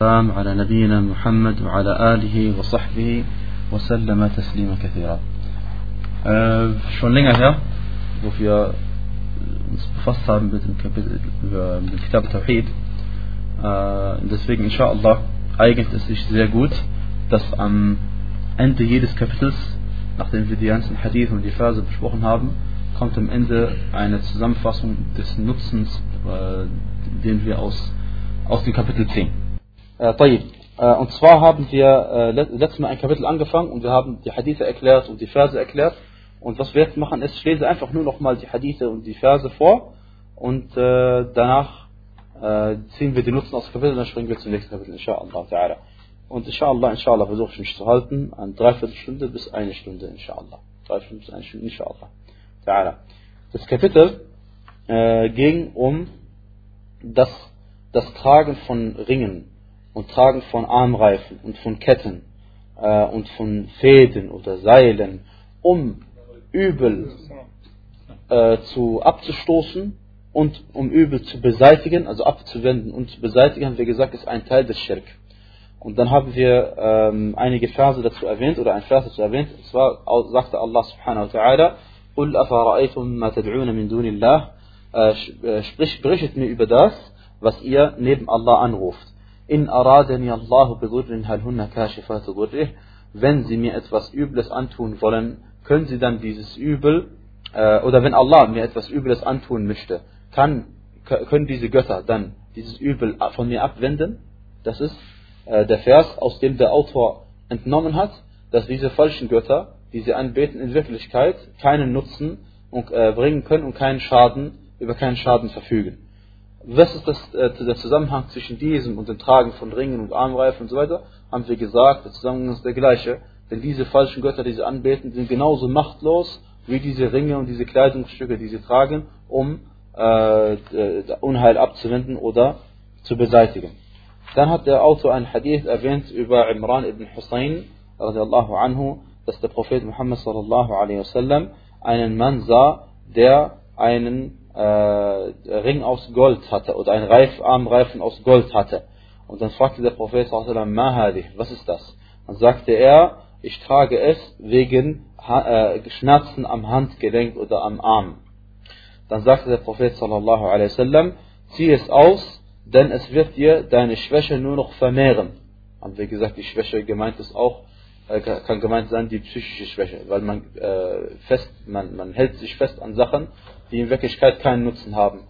والسلام على نبينا محمد وعلى آله وصحبه وسلم تسليما كثيرا äh, Schon länger her, wo wir uns befasst haben mit dem Kapitel, mit dem Kitab Tawhid, äh, deswegen inshallah eignet es sich sehr gut, dass am Ende jedes Kapitels, nachdem wir die ganzen Hadith und die Verse besprochen haben, kommt am Ende eine Zusammenfassung des Nutzens, äh, den wir aus, aus dem Kapitel ziehen äh, äh, und zwar haben wir äh, letztes Mal ein Kapitel angefangen und wir haben die Hadithe erklärt und die Verse erklärt. Und was wir jetzt machen ist, ich lese einfach nur nochmal die Hadithe und die Verse vor und äh, danach ziehen wir die Nutzen aus dem Kapitel und dann springen wir zum nächsten Kapitel, inshallah. Und inshallah, inshallah versuche ich mich zu halten, an dreiviertel Stunde bis eine Stunde, inshallah. Dreiviertel bis eine Stunde, inshallah. Das Kapitel äh, ging um das, das Tragen von Ringen und Tragen von Armreifen und von Ketten äh, und von Fäden oder Seilen, um Übel äh, zu, abzustoßen und um Übel zu beseitigen, also abzuwenden und zu beseitigen, haben wir gesagt, ist ein Teil des Schirk. Und dann haben wir ähm, einige Verse dazu erwähnt, oder ein Vers dazu erwähnt, und zwar sagte Allah subhanahu wa ta'ala, قُلْ أَفَرَأَيْتُمْ مَا تَدْعُونَ مِنْ دُونِ اللَّهِ Sprich, berichtet mir über das, was ihr neben Allah anruft. In aradani Allahu bidurrin hal kashifatu durrih. Wenn sie mir etwas Übles antun wollen, können sie dann dieses Übel, äh, oder wenn Allah mir etwas Übles antun möchte, kann, können diese Götter dann dieses Übel von mir abwenden? Das ist äh, der Vers, aus dem der Autor entnommen hat, dass diese falschen Götter, die sie anbeten, in Wirklichkeit keinen Nutzen und, äh, bringen können und keinen Schaden, über keinen Schaden verfügen was ist das, äh, der Zusammenhang zwischen diesem und dem Tragen von Ringen und Armreifen und so weiter, haben wir gesagt, der Zusammenhang ist der gleiche. Denn diese falschen Götter, die sie anbeten, sind genauso machtlos wie diese Ringe und diese Kleidungsstücke, die sie tragen, um äh, Unheil abzuwenden oder zu beseitigen. Dann hat der Autor ein Hadith erwähnt über Imran ibn Hussein, anhu, dass der Prophet Muhammad sallallahu alaihi wasallam einen Mann sah, der einen äh, Ring aus Gold hatte oder ein Reif, Armreifen aus Gold hatte. Und dann fragte der Prophet was ist das? Dann sagte er, ich trage es wegen äh, Schmerzen am Handgelenk oder am Arm. Dann sagte der Prophet wasallam, zieh es aus, denn es wird dir deine Schwäche nur noch vermehren. Haben wir gesagt, die Schwäche gemeint ist auch, äh, kann gemeint sein die psychische Schwäche, weil man äh, fest, man, man hält sich fest an Sachen, die in Wirklichkeit keinen Nutzen haben.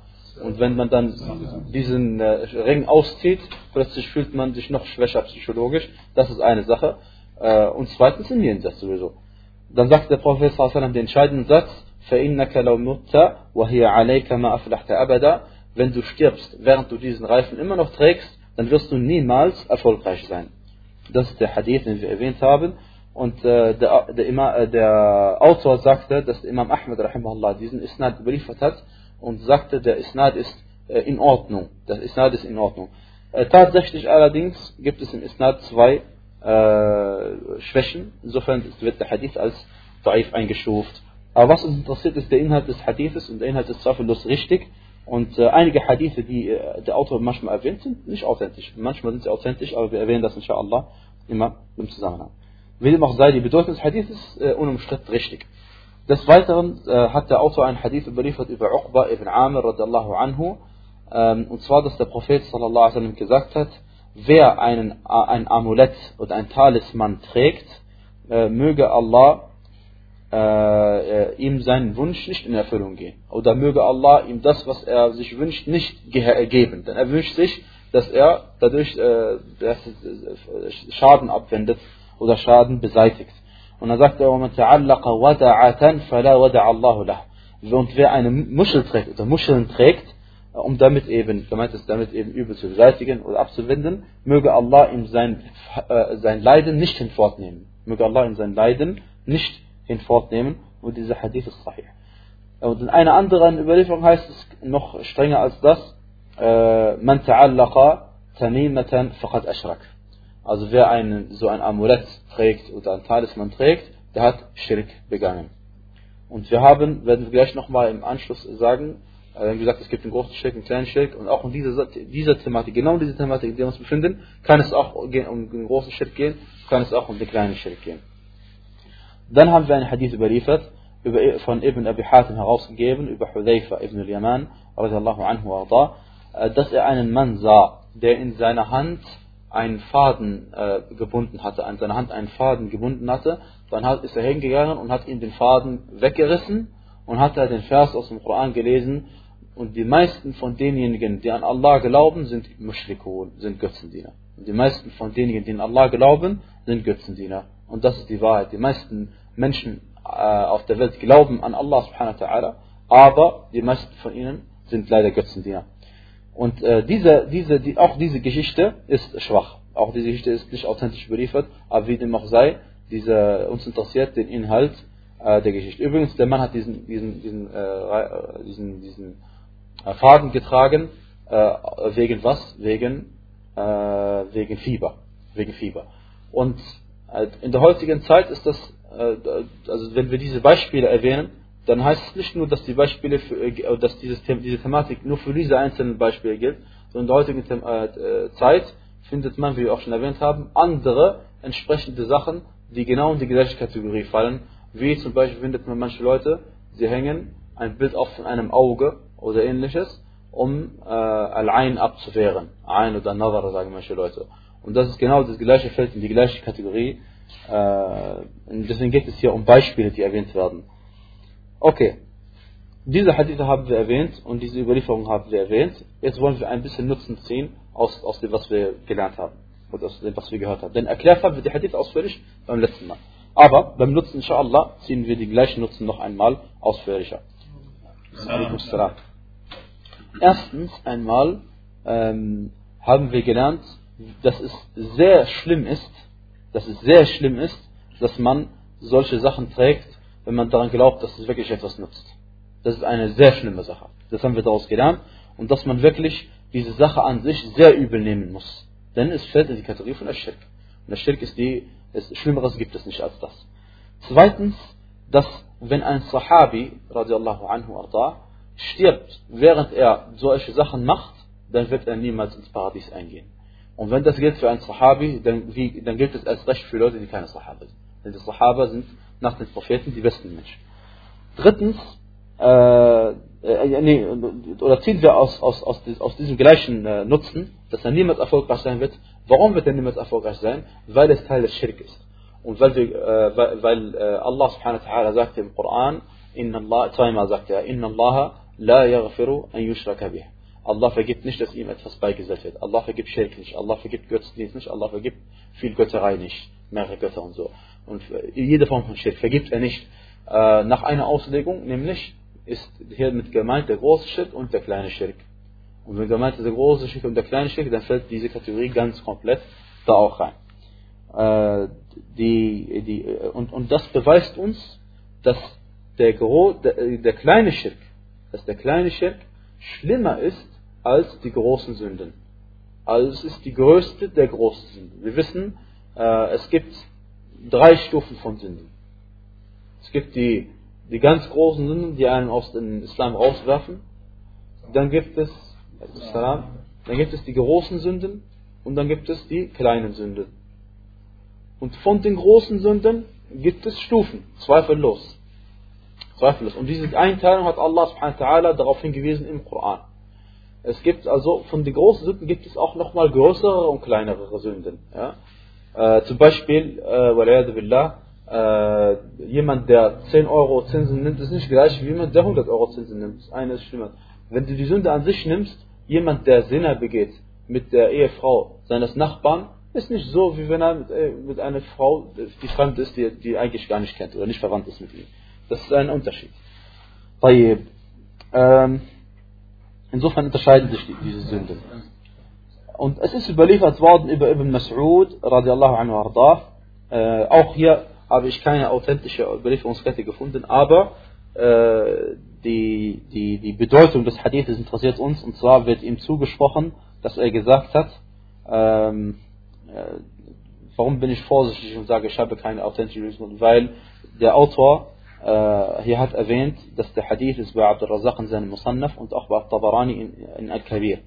Und wenn man dann diesen äh, Ring auszieht, plötzlich fühlt man sich noch schwächer psychologisch. Das ist eine Sache. Äh, und zweitens im Jenseits sowieso. Dann sagt der Prophet sallam den entscheidenden Satz, فَإِنَّكَ لَوْ مُتَّ وَهِيَ عَلَيْكَ مَا أَفْلَحْتَ أَبَدًا Wenn du stirbst, während du diesen Reifen immer noch trägst, dann wirst du niemals erfolgreich sein. Das ist der Hadith, den wir erwähnt haben. Und äh, der, der, Ima, äh, der, Autor sagte, dass Imam Ahmed rahimahullah diesen Isnad überliefert hat und sagte, der Isnad ist äh, in Ordnung. Der Isnad ist in Ordnung. Äh, tatsächlich allerdings gibt es im Isnad zwei äh, Schwächen. Insofern wird der Hadith als Daif eingestuft. Aber was uns interessiert, ist der Inhalt des Hadithes und der Inhalt ist zweifellos richtig. Und äh, einige Hadithe, die äh, der Autor manchmal erwähnt, sind nicht authentisch. Manchmal sind sie authentisch, aber wir erwähnen das inshallah immer im Zusammenhang. Wie dem auch sei, die Bedeutung des Hadiths ist äh, unumstritten richtig. Des Weiteren äh, hat der Autor einen Hadith überliefert über Uqba ibn Amir radiallahu anhu, ähm, und zwar, dass der Prophet sallallahu alaihi wasallam gesagt hat, wer einen, äh, ein Amulett oder ein Talisman trägt, äh, möge Allah äh, äh, ihm seinen Wunsch nicht in Erfüllung gehen. Oder möge Allah ihm das, was er sich wünscht, nicht äh, geben. Denn er wünscht sich, dass er dadurch äh, äh, Schaden abwendet oder Schaden beseitigt. Und dann sagt er, und wer eine Muschel trägt oder Muscheln trägt, um damit eben, gemeint ist, damit eben Übel zu beseitigen oder abzuwenden, möge Allah ihm sein, äh, sein Leiden nicht hinfortnehmen. Möge Allah ihm sein Leiden nicht hinfortnehmen. Und dieser Hadith ist sahih. Und in einer anderen Überlieferung heißt es noch strenger als das, man ta'allaqa tamimatan faqad ashrak. Also wer einen, so ein Amulett trägt oder ein Talisman trägt, der hat Schirk begangen. Und wir haben, werden wir gleich nochmal im Anschluss sagen, äh, wie gesagt, es gibt einen großen Schirk, einen kleinen Schirk und auch in dieser, dieser Thematik, genau in dieser Thematik, in der wir uns befinden, kann es auch um den großen Schirk gehen, kann es auch um den kleinen Schirk gehen. Dann haben wir einen Hadith überliefert, über, von Ibn Abi Hatim herausgegeben, über Hudayfa ibn al-Yaman, äh, dass er einen Mann sah, der in seiner Hand einen Faden äh, gebunden hatte, an seiner Hand einen Faden gebunden hatte, dann hat, ist er hingegangen und hat ihm den Faden weggerissen und hat er den Vers aus dem Koran gelesen, und die meisten von denjenigen, die an Allah glauben, sind Mushrikun, sind Götzendiener. Und die meisten von denjenigen, die an Allah glauben, sind Götzendiener. Und das ist die Wahrheit. Die meisten Menschen äh, auf der Welt glauben an Allah subhanahu wa ta'ala, aber die meisten von ihnen sind leider Götzendiener. Und äh, diese, diese, die, auch diese Geschichte ist schwach. Auch diese Geschichte ist nicht authentisch überliefert, aber wie dem auch sei, diese, uns interessiert den Inhalt äh, der Geschichte. Übrigens, der Mann hat diesen, diesen, diesen, äh, diesen, diesen äh, Faden getragen, äh, wegen was? Wegen, äh, wegen Fieber. Wegen Fieber. Und in der heutigen Zeit ist das, also wenn wir diese Beispiele erwähnen, dann heißt es nicht nur, dass die Beispiele, für, dass dieses, diese Thematik nur für diese einzelnen Beispiele gilt, sondern in der heutigen Zeit findet man, wie wir auch schon erwähnt haben, andere entsprechende Sachen, die genau in die gleiche Kategorie fallen. Wie zum Beispiel findet man manche Leute, sie hängen ein Bild auf von einem Auge oder ähnliches, um äh, Al-Ain abzuwehren. Ein oder Nazar, sagen manche Leute. Und das ist genau das gleiche Feld in die gleiche Kategorie. Äh, und deswegen geht es hier um Beispiele, die erwähnt werden. Okay. Diese Hadithe haben wir erwähnt und diese Überlieferung haben wir erwähnt. Jetzt wollen wir ein bisschen Nutzen ziehen aus, aus dem, was wir gelernt haben und aus dem, was wir gehört haben. Denn erklärt haben wir die Hadith ausführlich beim letzten Mal. Aber beim Nutzen, inshallah, ziehen wir die gleichen Nutzen noch einmal ausführlicher. Erstens einmal ähm, haben wir gelernt, dass es sehr schlimm ist, dass es sehr schlimm ist, dass man solche Sachen trägt, wenn man daran glaubt, dass es wirklich etwas nutzt. Das ist eine sehr schlimme Sache. Das haben wir daraus gelernt. Und dass man wirklich diese Sache an sich sehr übel nehmen muss. Denn es fällt in die Kategorie von Aschirk. Und Aschirk ist die, es, Schlimmeres gibt es nicht als das. Zweitens, dass wenn ein Sahabi, radiallahu anhu arda, stirbt, während er solche Sachen macht, dann wird er niemals ins Paradies eingehen. Und wenn das gilt für einen Sahabi, dann, wie, dann gilt es als Recht für Leute, die keine Sahaba sind. Denn die Sahaba sind nach den Propheten die besten Menschen. Drittens, äh, äh, nee, oder ziehen wir aus, aus, aus, aus diesem gleichen äh, Nutzen, dass er niemals erfolgreich sein wird. Warum wird er niemals erfolgreich sein? Weil es Teil des Schirk ist. Und weil, wir, äh, weil, äh, Allah subhanahu wa ta'ala sagte im Koran, Inna Allah, zweimal sagt er, Inna Allah La yaghfiru an yushraka bih. Allah vergibt nicht, dass ihm etwas beigesetzt wird. Allah vergibt Schirk nicht. Allah vergibt Götzendienst nicht. Allah vergibt viel Götterei nicht. Mehrere Götter und so. Und jede Form von Schirk vergibt er nicht. Äh, nach einer Auslegung, nämlich ist hier mit gemeint der große Schirk und der kleine Schirk. Und wenn gemeint ist der große Schirk und der kleine Schirk, dann fällt diese Kategorie ganz komplett da auch rein. Äh, die, die, und, und das beweist uns, dass der, der, der kleine Schirk dass der kleine Schirk schlimmer ist als die großen Sünden. Also es ist die größte der großen Sünden. Wir wissen, äh, es gibt drei Stufen von Sünden. Es gibt die, die ganz großen Sünden, die einen aus dem Islam rauswerfen. Dann gibt es, dann gibt es die großen Sünden und dann gibt es die kleinen Sünden. Und von den großen Sünden gibt es Stufen, zweifellos. Zweifellos. Und diese Einteilung hat Allah subhanahu wa ta'ala darauf hingewiesen im Koran. Es gibt also, von den großen Sünden gibt es auch nochmal größere und kleinere Sünden. Ja? Äh, zum Beispiel, äh, billah, äh, jemand, der 10 Euro Zinsen nimmt, ist nicht gleich wie jemand, der 100 Euro Zinsen nimmt. Das eine ist schlimmer. Wenn du die Sünde an sich nimmst, jemand, der Sinner begeht mit der Ehefrau seines Nachbarn, ist nicht so, wie wenn er mit, äh, mit einer Frau, die fremd ist, die, die eigentlich gar nicht kennt oder nicht verwandt ist mit ihm. Das ist ein Unterschied. Ähm, insofern unterscheiden sich diese Sünden. Und es ist überliefert worden über Ibn Mas'ud, radiallahu anhu arda. Äh, auch hier habe ich keine authentische Überlieferungskette gefunden, aber äh, die, die, die Bedeutung des Hadithes interessiert uns. Und zwar wird ihm zugesprochen, dass er gesagt hat, ähm, äh, warum bin ich vorsichtig und sage, ich habe keine authentische Überlieferung? Weil der Autor hier hat erwähnt, dass der Hadith ist bei Abdul Razak in seinem Musannaf und auch bei Tabarani in, in Al-Kabir.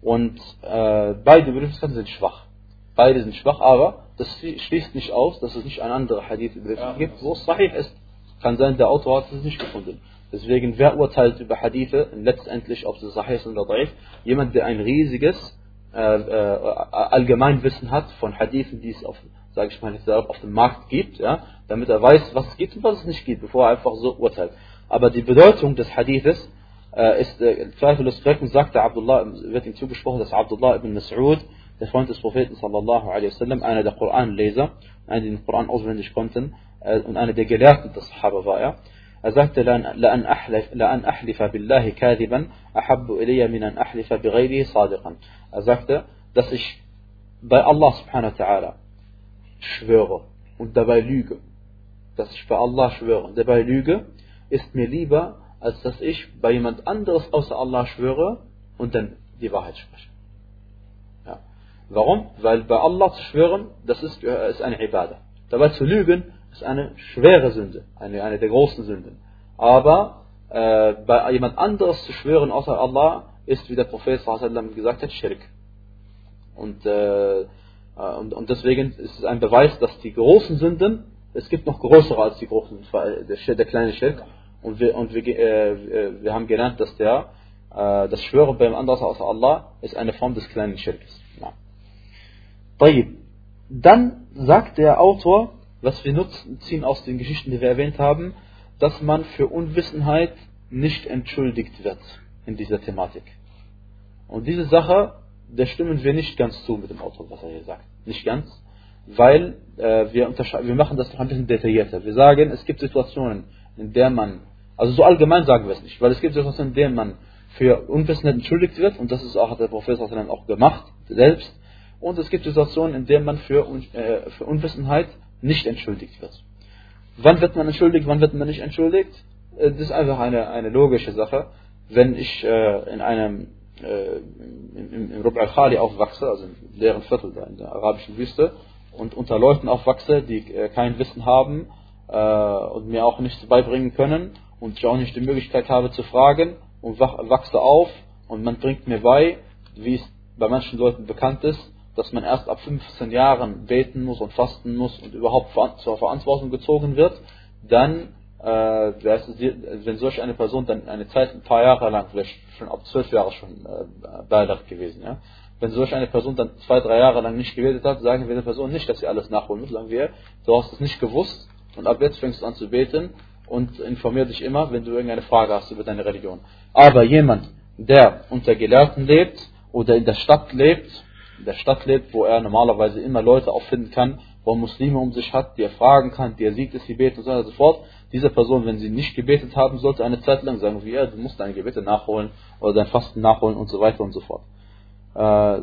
Und äh, beide Überlieferungen sind schwach. Beide sind schwach, aber das schließt nicht aus, dass es nicht ein anderer Hadith ja. gibt, wo es sahih ist. Kann sein, der Autor hat es nicht gefunden. Deswegen, wer urteilt über Hadithe letztendlich, ob es sahih ist oder daif? Jemand, der ein riesiges äh, äh Allgemeinwissen hat von Hadithen, die es auf, sage ich mal, auf dem Markt gibt, ja, damit er weiß, was es gibt und was es nicht gibt, bevor er einfach so urteilt. Aber die Bedeutung des Hadithes äh, ist äh, zweifellos korrekt und sagte Abdullah, wird ihm zugesprochen, dass Abdullah ibn Mas'ud, der Freund des Propheten sallallahu alaihi wasallam, einer der Koranleser, einer, die den Koran auswendig konnten äh, und einer der Gelehrten des Sahaba war er. Ja. Er sagte, لأن أحلف, لأن أحلف بالله كاذبا أحب إلي من أن أحلف er sagte, dass ich bei Allah subhanahu wa ta'ala schwöre und dabei lüge. Dass ich bei Allah schwöre und dabei lüge, ist mir lieber, als dass ich bei jemand anderes außer Allah schwöre und dann die Wahrheit spreche. Ja. Warum? Weil bei Allah zu schwören, das ist, ist eine Ibadah. Dabei zu lügen, ist eine schwere Sünde, eine, eine der großen Sünden. Aber äh, bei jemand anderes zu schwören außer Allah, ist, wie der Prophet gesagt hat, Schirk. Und, äh, und, und deswegen ist es ein Beweis, dass die großen Sünden, es gibt noch größere als die großen, der, der kleine Schirk, und wir, und wir, äh, wir haben gelernt, dass der, äh, das Schwören beim anderen außer Allah ist eine Form des kleinen Schirkes. Ja. Dann sagt der Autor, was wir nutzen, ziehen aus den Geschichten, die wir erwähnt haben, dass man für Unwissenheit nicht entschuldigt wird in dieser Thematik. Und diese Sache, da stimmen wir nicht ganz zu mit dem Autor, was er hier sagt. Nicht ganz, weil äh, wir, wir machen das noch ein bisschen detaillierter. Wir sagen, es gibt Situationen, in der man also so allgemein sagen wir es nicht, weil es gibt Situationen, in denen man für Unwissenheit entschuldigt wird, und das ist auch, hat der Prophet auch gemacht, selbst. Und es gibt Situationen, in denen man für, äh, für Unwissenheit nicht entschuldigt wird. Wann wird man entschuldigt, wann wird man nicht entschuldigt? Äh, das ist einfach eine, eine logische Sache. Wenn ich äh, in einem äh, im, im Rub al-Khali aufwachse, also im leeren Viertel in der arabischen Wüste, und unter Leuten aufwachse, die äh, kein Wissen haben äh, und mir auch nichts beibringen können, und ich auch nicht die Möglichkeit habe zu fragen und wachse auf und man bringt mir bei, wie es bei manchen Leuten bekannt ist, dass man erst ab 15 Jahren beten muss und fasten muss und überhaupt zur Verantwortung gezogen wird, dann, äh, wenn solch eine Person dann eine Zeit, ein paar Jahre lang, vielleicht schon ab 12 Jahre schon äh, Beileid gewesen, ja, wenn solch eine Person dann zwei, drei Jahre lang nicht gebetet hat, sagen wir der Person nicht, dass sie alles nachholen muss, sagen wir, du hast es nicht gewusst und ab jetzt fängst du an zu beten und informier dich immer, wenn du irgendeine Frage hast über deine Religion. Aber jemand, der unter Gelehrten lebt oder in der Stadt lebt, in der Stadt lebt, wo er normalerweise immer Leute auffinden kann, wo er Muslime um sich hat, die er fragen kann, die er sieht, dass sie beten und so weiter und so fort. Diese Person, wenn sie nicht gebetet haben, sollte eine Zeit lang sagen, wie er, du musst deine Gebete nachholen oder dein Fasten nachholen und so weiter und so fort. Äh,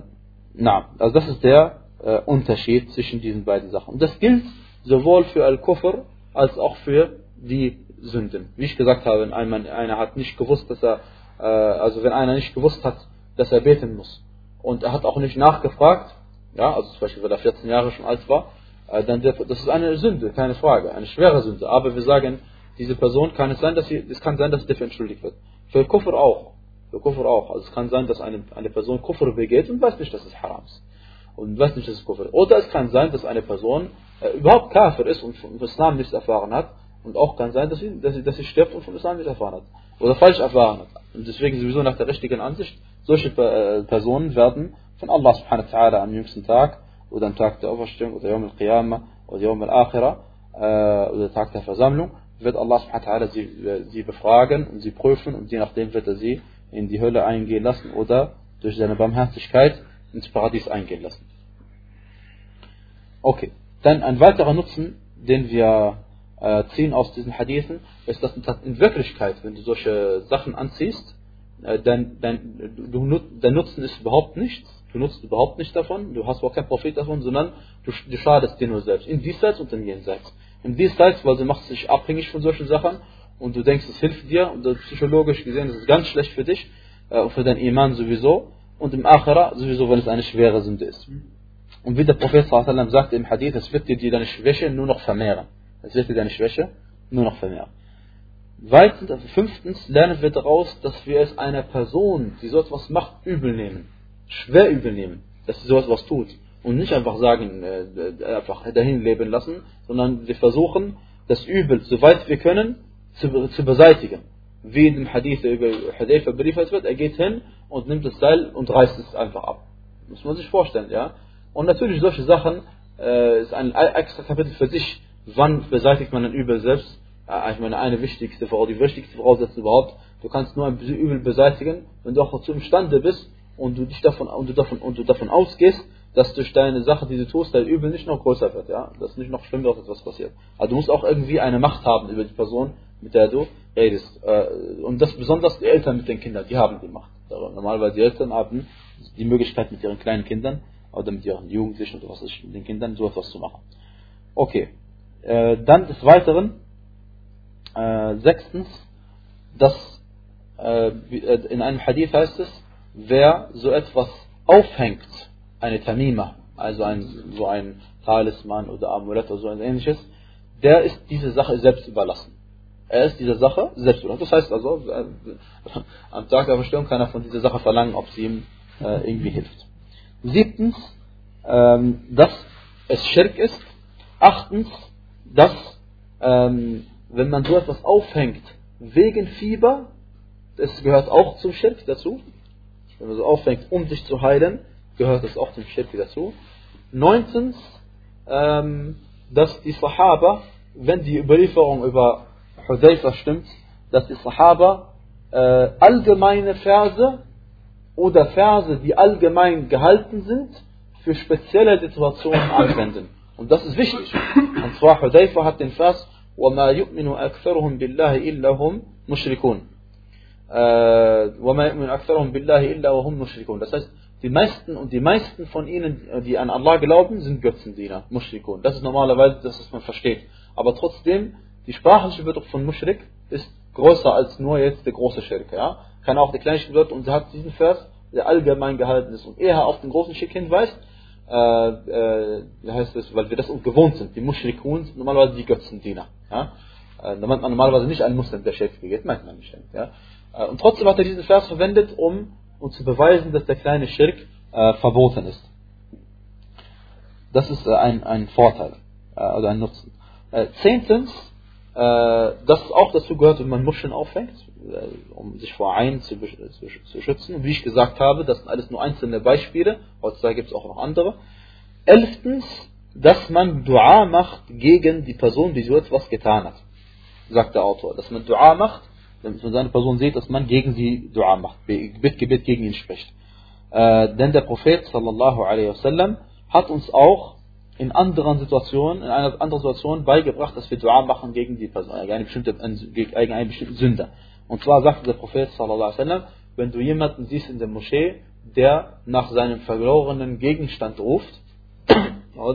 na, also das ist der äh, Unterschied zwischen diesen beiden Sachen. Und das gilt sowohl für Al-Kufr als auch für die Sünden. Wie ich gesagt habe, wenn einer, hat nicht gewusst, dass er, äh, also wenn einer nicht gewusst hat, dass er beten muss und er hat auch nicht nachgefragt, ja, also zum Beispiel, weil er 14 Jahre schon alt war, dann das ist eine Sünde, keine Frage, eine schwere Sünde. Aber wir sagen, diese Person kann es sein, dass sie, es kann sein, dass sie dafür entschuldigt wird. Für Kufr auch. Für Kufr auch. Also es kann sein, dass eine, eine Person Kufr begeht und weiß nicht, dass es haram ist. Und weiß nicht, dass es Kufr ist. Oder es kann sein, dass eine Person äh, überhaupt Kafir ist und vom Islam nichts erfahren hat und auch kann sein, dass sie, dass sie, dass sie stirbt und vom Islam nicht erfahren hat. Oder falsch erfahren hat. Und deswegen sowieso nach der richtigen Ansicht, solche äh, Personen werden von Allah subhanahu wa ta'ala am jüngsten Tag oder am Tag der Auferstehung oder Yom al-Qiyamah oder Yom al-Akhirah äh, oder Tag der Versammlung, wird Allah subhanahu wa sie, äh, sie befragen und sie prüfen und je nachdem wird er sie in die Hölle eingehen lassen oder durch seine Barmherzigkeit ins Paradies eingehen lassen. Okay, dann ein weiterer Nutzen, den wir äh, ziehen aus diesen Hadithen, ist, dass in Wirklichkeit, wenn du solche Sachen anziehst, äh, dann, dann, du, der Nutzen ist überhaupt nichts. Du nutzt überhaupt nichts davon, du hast auch keinen Profit davon, sondern du, du schadest dir nur selbst. In diesseits und in jenseits. In diesseits, weil du machst dich abhängig von solchen Sachen und du denkst, es hilft dir und psychologisch gesehen ist es ganz schlecht für dich äh, und für dein Iman sowieso und im Akhira sowieso, weil es eine schwere Sünde ist. Und wie der Prophet sagt im Hadith, es wird dir deine Schwäche nur noch vermehren. Es wird dir deine Schwäche nur noch vermehren. Weitens, also fünftens lernen wir daraus, dass wir es einer Person, die so etwas macht, übel nehmen. Schwer übel nehmen, dass sie so etwas tut. Und nicht einfach sagen, äh, äh, einfach dahin leben lassen, sondern wir versuchen, das Übel, soweit wir können, zu, zu beseitigen. Wie in dem Hadith über Hudayfa beriefert wird, er geht hin und nimmt das Seil und reißt es einfach ab. Muss man sich vorstellen, ja. Und natürlich solche Sachen äh, ist ein extra Kapitel für sich, wann beseitigt man ein Übel selbst ich meine, eine wichtigste Voraussetzung, die wichtigste Voraussetzung überhaupt, du kannst nur ein Übel beseitigen, wenn du auch dazu imstande bist und du dich davon, und du davon, und du davon ausgehst, dass durch deine Sache, die du tust, dein Übel nicht noch größer wird, ja, dass nicht noch schlimmer etwas passiert. Also du musst auch irgendwie eine Macht haben über die Person, mit der du redest. Äh, und das besonders die Eltern mit den Kindern, die haben die Macht. Normalerweise die Eltern haben die Möglichkeit mit ihren kleinen Kindern oder mit ihren Jugendlichen oder was ist mit den Kindern so etwas zu machen. Okay. Äh, dann des Weiteren äh, sechstens, dass äh, in einem Hadith heißt es, wer so etwas aufhängt, eine Tamima, also ein, so ein Talisman oder Amulett oder so ein ähnliches, der ist diese Sache selbst überlassen. Er ist dieser Sache selbst überlassen. Das heißt also, äh, am Tag der Verstehung kann er von dieser Sache verlangen, ob sie ihm äh, irgendwie hilft. Siebtens, ähm, dass es Schirk ist. Achtens, dass ähm, wenn man so etwas aufhängt wegen Fieber, das gehört auch zum Schirk dazu. Wenn man so aufhängt, um sich zu heilen, gehört das auch zum Schirk dazu. Neuntens, ähm, dass die Sahaba, wenn die Überlieferung über Hudayfa stimmt, dass die Sahaba äh, allgemeine Verse oder Verse, die allgemein gehalten sind, für spezielle Situationen anwenden. Und das ist wichtig. Und zwar Hudayfa hat den Vers وما يؤمن أكثرهم بالله إلا هم مشركون. Uh, وما يؤمن أكثرهم بالله إلا وهم مشركون. Das heißt, die meisten und die meisten von ihnen, die an Allah glauben, sind Götzendiener, Mushrikun. Das ist normalerweise das, was man versteht. Aber trotzdem, die sprachliche Bedeutung von Mushrik ist größer als nur jetzt der große Schirke, Ja? Kann auch der kleinste Bedeutung, und sie hat diesen Vers, der allgemein gehalten ist und eher auf den großen Schirk hinweist, äh, äh, heißt es, weil wir das gewohnt sind. Die Mushrikun sind normalerweise die Götzendiener. Ja? Äh, da meint man normalerweise nicht einen Muslim, der Schäfer geht, meint man nicht. Ja? Äh, und trotzdem hat er diesen Vers verwendet, um, um zu beweisen, dass der kleine Schirk äh, verboten ist. Das ist äh, ein, ein Vorteil äh, oder ein Nutzen. Äh, zehntens, dass auch dazu gehört, wenn man Muscheln aufhängt, um sich vor Ein zu, zu, zu, schützen. Wie ich gesagt habe, das sind alles nur einzelne Beispiele. Heutzutage gibt es auch noch andere. Elftens, dass man Dua macht gegen die Person, die so etwas getan hat, sagt der Autor. Dass man Dua macht, wenn man seine Person sieht, dass man gegen sie Dua macht, Gebet, Gebet gegen ihn spricht. Äh, denn der Prophet sallallahu alaihi wasallam hat uns auch in anderen Situationen, in einer anderen Situation beigebracht, dass wir Dua machen gegen die Person, gegen eine bestimmte, gegen einen bestimmten Sünder. Und zwar sagte der Prophet sallallahu alaihi wasallam, wenn du jemanden siehst in der Moschee, der nach seinem verlorenen Gegenstand ruft,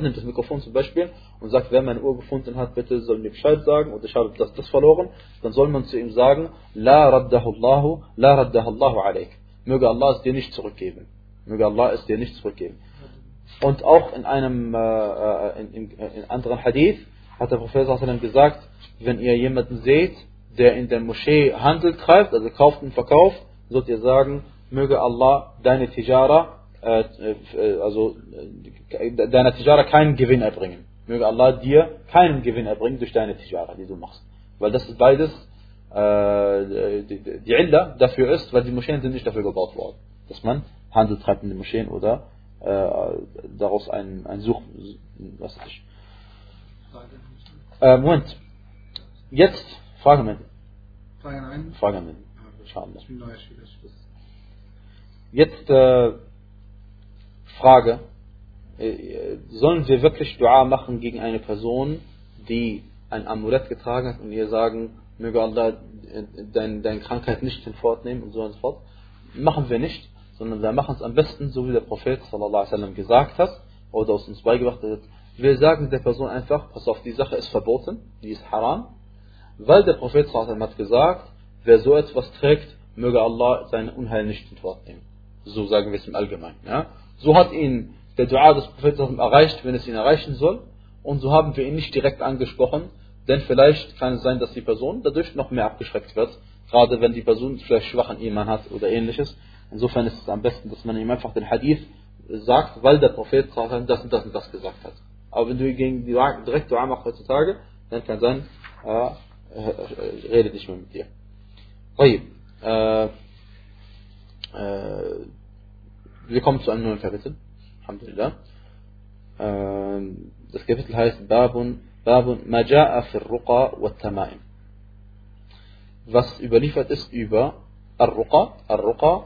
nimmt das Mikrofon zum Beispiel und sagt, wer meine Uhr gefunden hat, bitte soll mir Bescheid sagen und ich habe das, das verloren, dann soll man zu ihm sagen, La raddahullahu, la raddahullahu alaik. Möge Allah es dir nicht zurückgeben. Möge Allah es dir nicht zurückgeben. Und auch in einem äh, äh, in, in, in anderen Hadith hat der Prophet gesagt, wenn ihr jemanden seht, der in der Moschee Handel treibt, also kauft und verkauft, sollt ihr sagen, möge Allah deine Tijara, äh, äh, also äh, deiner Tijara keinen Gewinn erbringen. Möge Allah dir keinen Gewinn erbringen durch deine Tijara, die du machst. Weil das ist beides äh, die, Illa dafür ist, weil die Moscheen sind nicht dafür gebaut worden, dass man Handel treibt in den Moscheen oder äh, daraus ein, ein Such, was ich. Äh, Moment. Jetzt, Frage mit. Frage nein. Frage mit. Inshallah. Jetzt äh, Frage. Äh, sollen wir wirklich Dua machen gegen eine Person, die ein Amulett getragen hat und ihr sagen, möge Allah deine, deine Krankheit nicht hinfortnehmen und so und so fort? Machen wir nicht sondern wir machen es am besten, so wie der Prophet sallam, gesagt hat oder aus uns beigebracht hat. Wir sagen der Person einfach, pass auf, die Sache ist verboten, die ist haram, weil der Prophet sallam, hat gesagt, wer so etwas trägt, möge Allah sein Unheil nicht in Wort nehmen. So sagen wir es im Allgemeinen. Ja? So hat ihn der Dua des Propheten erreicht, wenn es ihn erreichen soll. Und so haben wir ihn nicht direkt angesprochen, denn vielleicht kann es sein, dass die Person dadurch noch mehr abgeschreckt wird, gerade wenn die Person vielleicht schwachen Iman hat oder ähnliches. Insofern ist es am besten, dass man ihm einfach den Hadith sagt, weil der Prophet das und das und das gesagt hat. Aber wenn du gegen die direkt Dua machst heutzutage, dann kann sein, äh, äh, redet nicht mehr mit dir. Okay. Äh, äh, wir kommen zu einem neuen Kapitel. Alhamdulillah. Äh, das Kapitel heißt Babun, Babun Maja'a fir Ruqa wa Tamaim. Was überliefert ist über Ar-Ruqa, Ar-Ruqa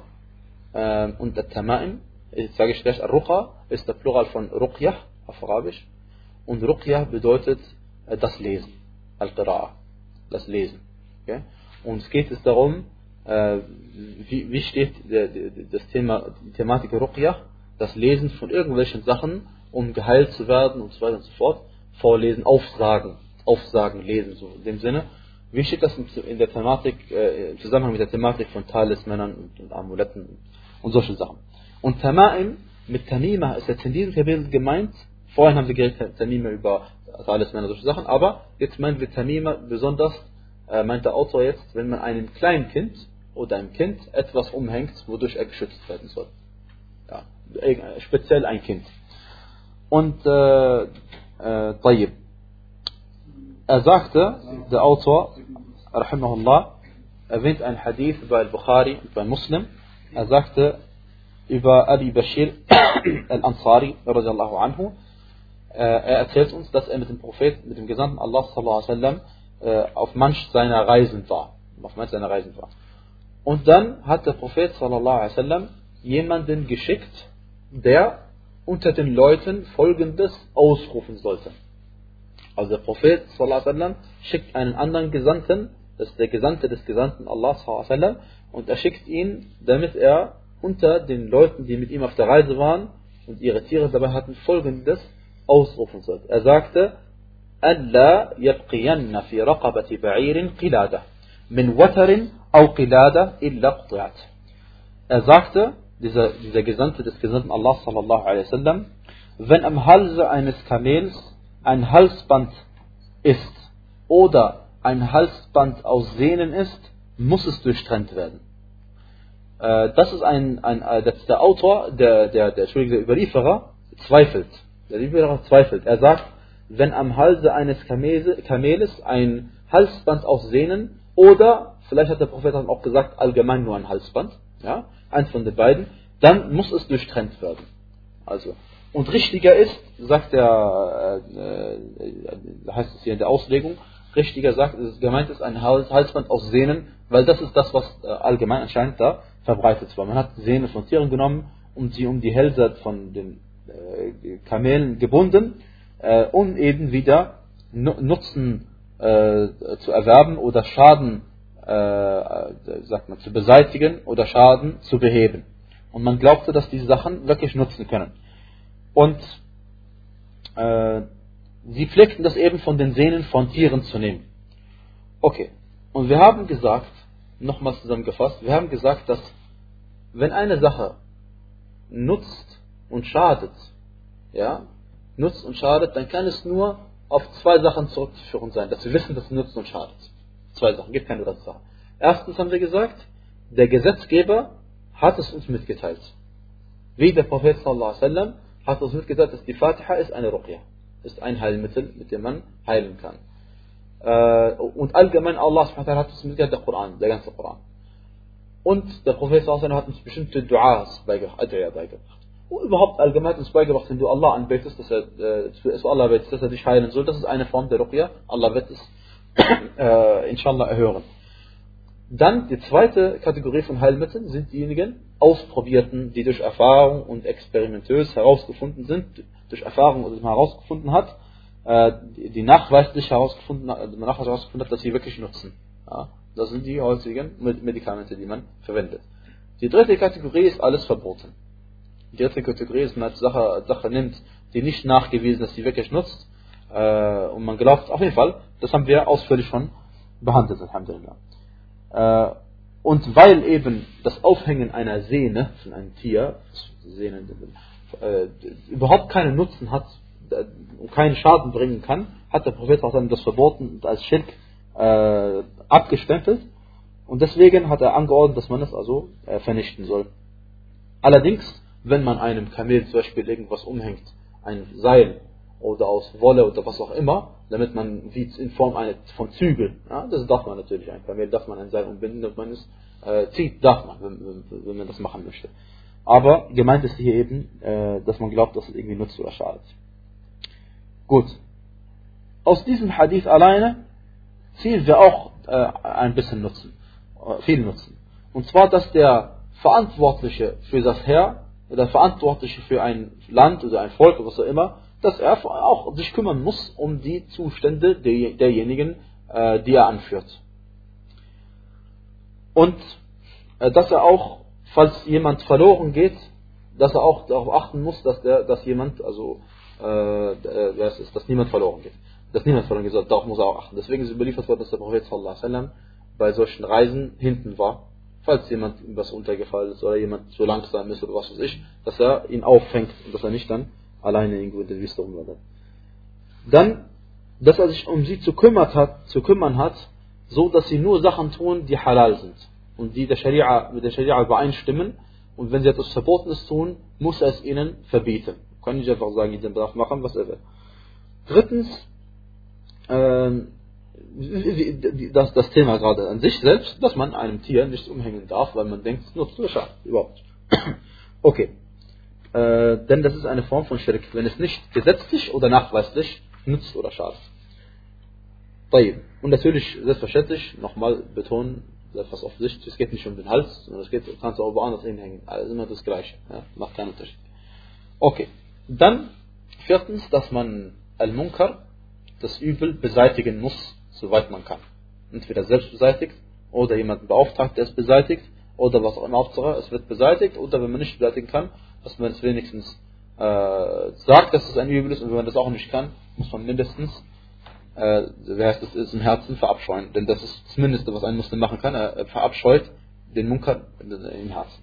äh, und At-Tamaim. Ich sage ich gleich, Ar-Ruqa ist der Plural von Ruqyah auf Arabisch. Und Ruqyah bedeutet äh, das Lesen. Al-Qira'a. Das Lesen. Okay? Und es geht es darum, wie, wie steht das Thema, die Thematik Ruqyah, das Lesen von irgendwelchen Sachen, um geheilt zu werden und so weiter und so fort. Vorlesen, aufsagen, aufsagen, lesen, so in dem Sinne. Wie steht das in der Thematik, äh, im Zusammenhang mit der Thematik von Talismännern und, und Amuletten und solchen Sachen? Und Tama'im, mit Tamima ist jetzt in diesem Kapitel gemeint, vorhin haben sie geredet, Tamima über Talismänner und solche Sachen, aber jetzt meinen wir Tamima besonders, äh, meint der Autor jetzt, wenn man einem kleinen Kind oder einem Kind etwas umhängt, wodurch er geschützt werden soll. Ja, speziell ein Kind. Und äh, äh, Er sagte, der Autor, rahimahullah, erwähnt ein Hadith bei Al-Bukhari und bei Muslim. Er sagte über Abi Bashir al-Ansari, äh, er erzählt uns, dass er mit dem Propheten, mit dem Gesandten Allah sallallahu alaihi wasallam, äh, auf manch seiner Reisen war. Auf manch seiner Reisen war. Und dann hat der Prophet sallam, jemanden geschickt, der unter den Leuten folgendes ausrufen sollte. Also der Prophet sallam, schickt einen anderen Gesandten, das ist der Gesandte des Gesandten Allah sallam, und er schickt ihn, damit er unter den Leuten, die mit ihm auf der Reise waren und ihre Tiere dabei hatten, folgendes ausrufen sollte. Er sagte, ألا يبقين في رقبة بعير قلادة من وتر Auqilada illa qti'at. Er sagte, dieser, dieser Gesandte des Gesandten Allah sallallahu alaihi wasallam, wenn am Halse eines Kamels ein Halsband ist oder ein Halsband aus Sehnen ist, muss es durchtrennt werden. Äh, das ist ein, ein äh, das der Autor, der, der, der, Entschuldigung, der Überlieferer, zweifelt. Der Überlieferer zweifelt. Er sagt, wenn am Halse eines Kamels, Kameles ein Halsband aus Sehnen oder vielleicht hat der Prophet auch gesagt, allgemein nur ein Halsband, ja, eins von den beiden, dann muss es durchtrennt werden. Also, und richtiger ist, sagt der, äh, äh, heißt es hier in der Auslegung, richtiger sagt, gemeint ist ein Halsband aus Sehnen, weil das ist das, was äh, allgemein anscheinend da verbreitet war. Man hat Sehnen von Tieren genommen und sie um die Hälse von den äh, Kamelen gebunden, äh, um eben wieder Nutzen äh, zu erwerben oder Schaden äh, sagt man, zu beseitigen oder Schaden zu beheben. Und man glaubte, dass diese Sachen wirklich nutzen können. Und äh, sie pflegten das eben von den Sehnen von Tieren zu nehmen. Okay. Und wir haben gesagt, nochmals zusammengefasst, wir haben gesagt, dass wenn eine Sache nutzt und schadet, ja, nutzt und schadet, dann kann es nur auf zwei Sachen zurückzuführen sein, dass wir wissen, dass es nutzt und schadet. Zwei Sachen, gibt keine dritte Sache. Erstens haben wir gesagt, der Gesetzgeber hat es uns mitgeteilt. Wie der Prophet sallallahu alaihi hat uns mitgeteilt, dass die Fatiha ist eine Ruqya, ist ein Heilmittel, mit dem man heilen kann. Äh, und allgemein Allah hat uns mitgeteilt, der Koran, der ganze Koran. Und der Prophet sallallahu hat uns bestimmte Du'as beigebracht, Ad'ya beigebracht. Und überhaupt allgemein hat uns beigebracht, wenn du Allah anbetest, dass er, äh, Allah betest, dass er dich heilen soll, das ist eine Form der Ruqya. Allah wird es äh, inshallah erhören. Dann die zweite Kategorie von Heilmitteln sind diejenigen Ausprobierten, die durch Erfahrung und experimentös herausgefunden sind, durch Erfahrung oder herausgefunden hat, äh, die nachweislich herausgefunden, hat, nachweislich herausgefunden hat, dass sie wirklich nutzen. Ja, das sind die heutigen Medikamente, die man verwendet. Die dritte Kategorie ist alles verboten. Die dritte Kategorie ist, wenn man eine Sache, Sache nimmt, die nicht nachgewiesen, dass sie wirklich nutzt, äh, und man glaubt, auf jeden Fall, das haben wir ausführlich schon behandelt, Alhamdulillah. Äh, und weil eben das Aufhängen einer Sehne von einem Tier, Sehne, äh, überhaupt keinen Nutzen hat äh, und keinen Schaden bringen kann, hat der Prophet das verboten und als Schirk äh, abgestempelt. Und deswegen hat er angeordnet, dass man es also äh, vernichten soll. Allerdings, wenn man einem Kamel zum Beispiel irgendwas umhängt, ein Seil oder aus Wolle oder was auch immer, damit man wie in Form eine, von Zügeln, ja, das darf man natürlich, ein Kamel darf man ein Seil umbinden, damit man es äh, zieht, darf man, wenn, wenn, man das machen möchte. Aber gemeint ist hier eben, äh, dass man glaubt, dass es irgendwie nutzt oder schadet. Gut. Aus diesem Hadith alleine ziehen wir auch äh, ein bisschen Nutzen, äh, viel Nutzen. Und zwar, dass der Verantwortliche für das Heer, der Verantwortliche für ein Land oder ein Volk oder was auch immer, dass er auch sich kümmern muss um die Zustände derjenigen, äh, die er anführt. Und äh, dass er auch, falls jemand verloren geht, dass er auch darauf achten muss, dass, der, dass jemand, also, äh, das ist, dass niemand verloren geht. Dass niemand verloren geht, darauf muss er auch achten. Deswegen ist überliefert worden, dass der Prophet sallam, bei solchen Reisen hinten war, falls jemand was untergefallen ist oder jemand zu langsam ist oder was weiß ich, dass er ihn auffängt und dass er nicht dann alleine irgendwo in der Wüste rumwandert. Dann, dass er sich um sie zu, kümmert hat, zu kümmern hat, so dass sie nur Sachen tun, die halal sind und die der Scharia, mit der Scharia übereinstimmen. Und wenn sie etwas Verbotenes tun, muss er es ihnen verbieten. Kann ich einfach sagen, jeder darf machen, was er will. Drittens, ähm, das, das Thema gerade an sich selbst, dass man einem Tier nicht umhängen darf, weil man denkt, es nutzt. Überhaupt. Okay. Äh, denn das ist eine Form von Schirk, wenn es nicht gesetzlich oder nachweislich nützt oder schadet. Und natürlich, selbstverständlich, nochmal betonen, etwas offensichtlich, es geht nicht um den Hals, sondern es geht, du kannst auch woanders hinhängen. Also immer das Gleiche. Ja? Macht keinen Unterschied. Okay. Dann, viertens, dass man Al-Munkar, das Übel, beseitigen muss, soweit man kann. Entweder selbst beseitigt, oder jemanden beauftragt, der es beseitigt, oder was auch immer es wird beseitigt, oder wenn man nicht beseitigen kann, dass man es wenigstens äh, sagt, dass es ein Übel ist, und wenn man das auch nicht kann, muss man mindestens äh, wie heißt es, ist im Herzen verabscheuen. Denn das ist das Mindeste, was ein Muslim machen kann. Er verabscheut den Munkar im Herzen.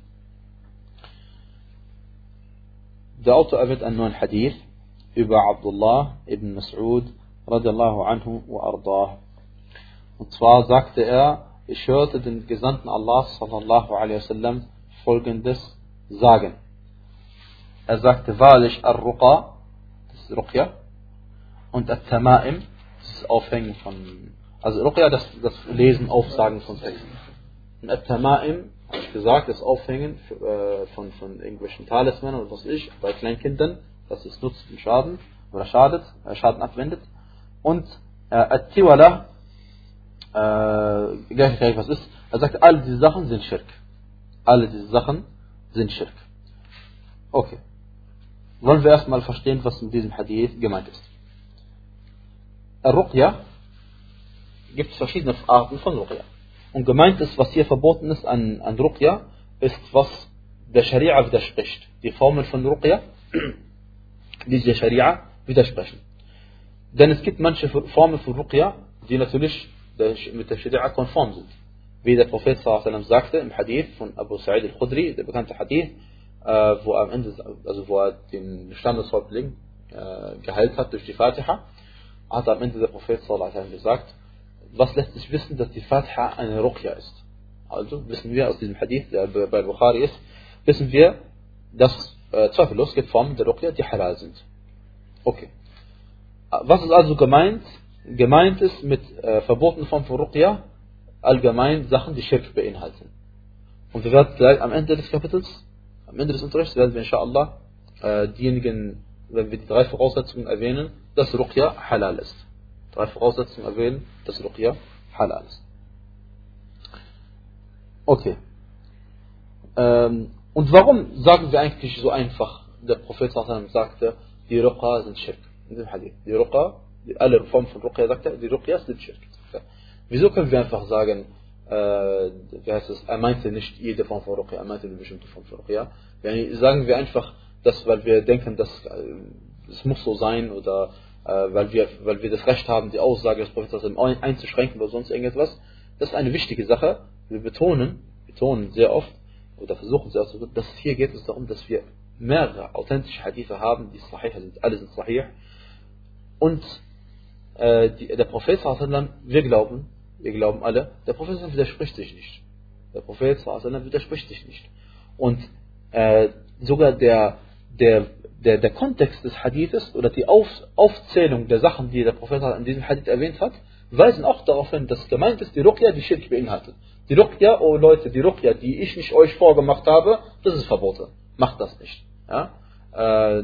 Der Autor erwähnt einen neuen Hadith über Abdullah ibn Mas'ud radiallahu anhu wa ardah. Und zwar sagte er, ich hörte den Gesandten Allah sallallahu alaihi wasallam folgendes sagen. Er sagte wahrlich Ar-Ruqa, das ist Ruqya, und At-Tama'im, das Aufhängen von, also Ruqya, das, das Lesen, Aufsagen von Texten. Und At-Tama'im, habe ich gesagt, das Aufhängen äh, von, von irgendwelchen Talismanen oder was weiß ich, bei Kleinkindern, dass es nutzt und Schaden oder schadet, äh, Schaden abwendet. Und äh, At-Tiwala, äh, gleich, gleich was ist, er sagt, alle diese Sachen sind Schirk. Alle diese Sachen sind Schirk. Okay. Wollen wir erstmal verstehen, was in diesem Hadith gemeint ist. Ruqya gibt es verschiedene Arten von Ruqya. Und gemeint ist, was hier verboten ist an, an Ruqya, ist, was der Scharia widerspricht. Die Formeln von Ruqya, die der Scharia widersprechen. Denn es gibt manche Formen von Ruqya, die natürlich mit der Scharia konform sind. Wie der Prophet sagte im Hadith von Abu Sa'id al-Khudri, der bekannte Hadith, äh, wo am Ende, also wo er den Standeshäuptling äh, geheilt hat durch die Fatiha, hat am Ende der Prophet gesagt, was lässt sich wissen, dass die Fatiha eine Ruqya ist. Also wissen wir aus diesem Hadith, der bei Bukhari ist, wissen wir, dass äh, zweifellos Formen der Ruqya, die halal sind. Okay. Was ist also gemeint? Gemeint ist mit äh, verbotenen Formen von Ruqya allgemein Sachen, die Schirk beinhalten. Und wir werden gleich am Ende des Kapitels, am Ende des Unterrichts, werden wir inshallah äh, diejenigen, wenn wir die drei Voraussetzungen erwähnen, dass Ruqya halal ist. Drei Voraussetzungen erwähnen, dass Ruqya halal ist. Okay. Ähm, und warum sagen wir eigentlich so einfach, der Prophet sagte, die Ruqya sind Schirk. In dem Hadith. Die Ruqya, alle Formen von Ruqya sagte, die Ruqya sind Schirk. Wieso können wir einfach sagen, äh, wie heißt es, er meinte nicht jede Form von Ruqya, er meinte eine bestimmte Form von Ruqya. Sagen wir einfach, dass, weil wir denken, dass äh, es muss so sein oder äh, weil, wir, weil wir das Recht haben, die Aussage des Propheten einzuschränken oder sonst irgendetwas. Das ist eine wichtige Sache. Wir betonen, betonen sehr oft oder versuchen sehr oft, dass hier geht es darum, dass wir mehrere authentische Hadithe haben, die sahih sind, alle sind sahih. Und äh, die, der Prophet wir glauben, wir glauben alle, der Prophet widerspricht sich nicht. Der Prophet widerspricht sich nicht. Und äh, sogar der, der, der, der Kontext des Hadithes oder die Auf, Aufzählung der Sachen, die der Prophet in diesem Hadith erwähnt hat, weisen auch darauf hin, dass gemeint ist, die Ruqya, die Schirk beinhaltet. Die Ruqya, oh Leute, die Ruqya, die ich nicht euch vorgemacht habe, das ist verboten. Macht das nicht. Ja? Äh,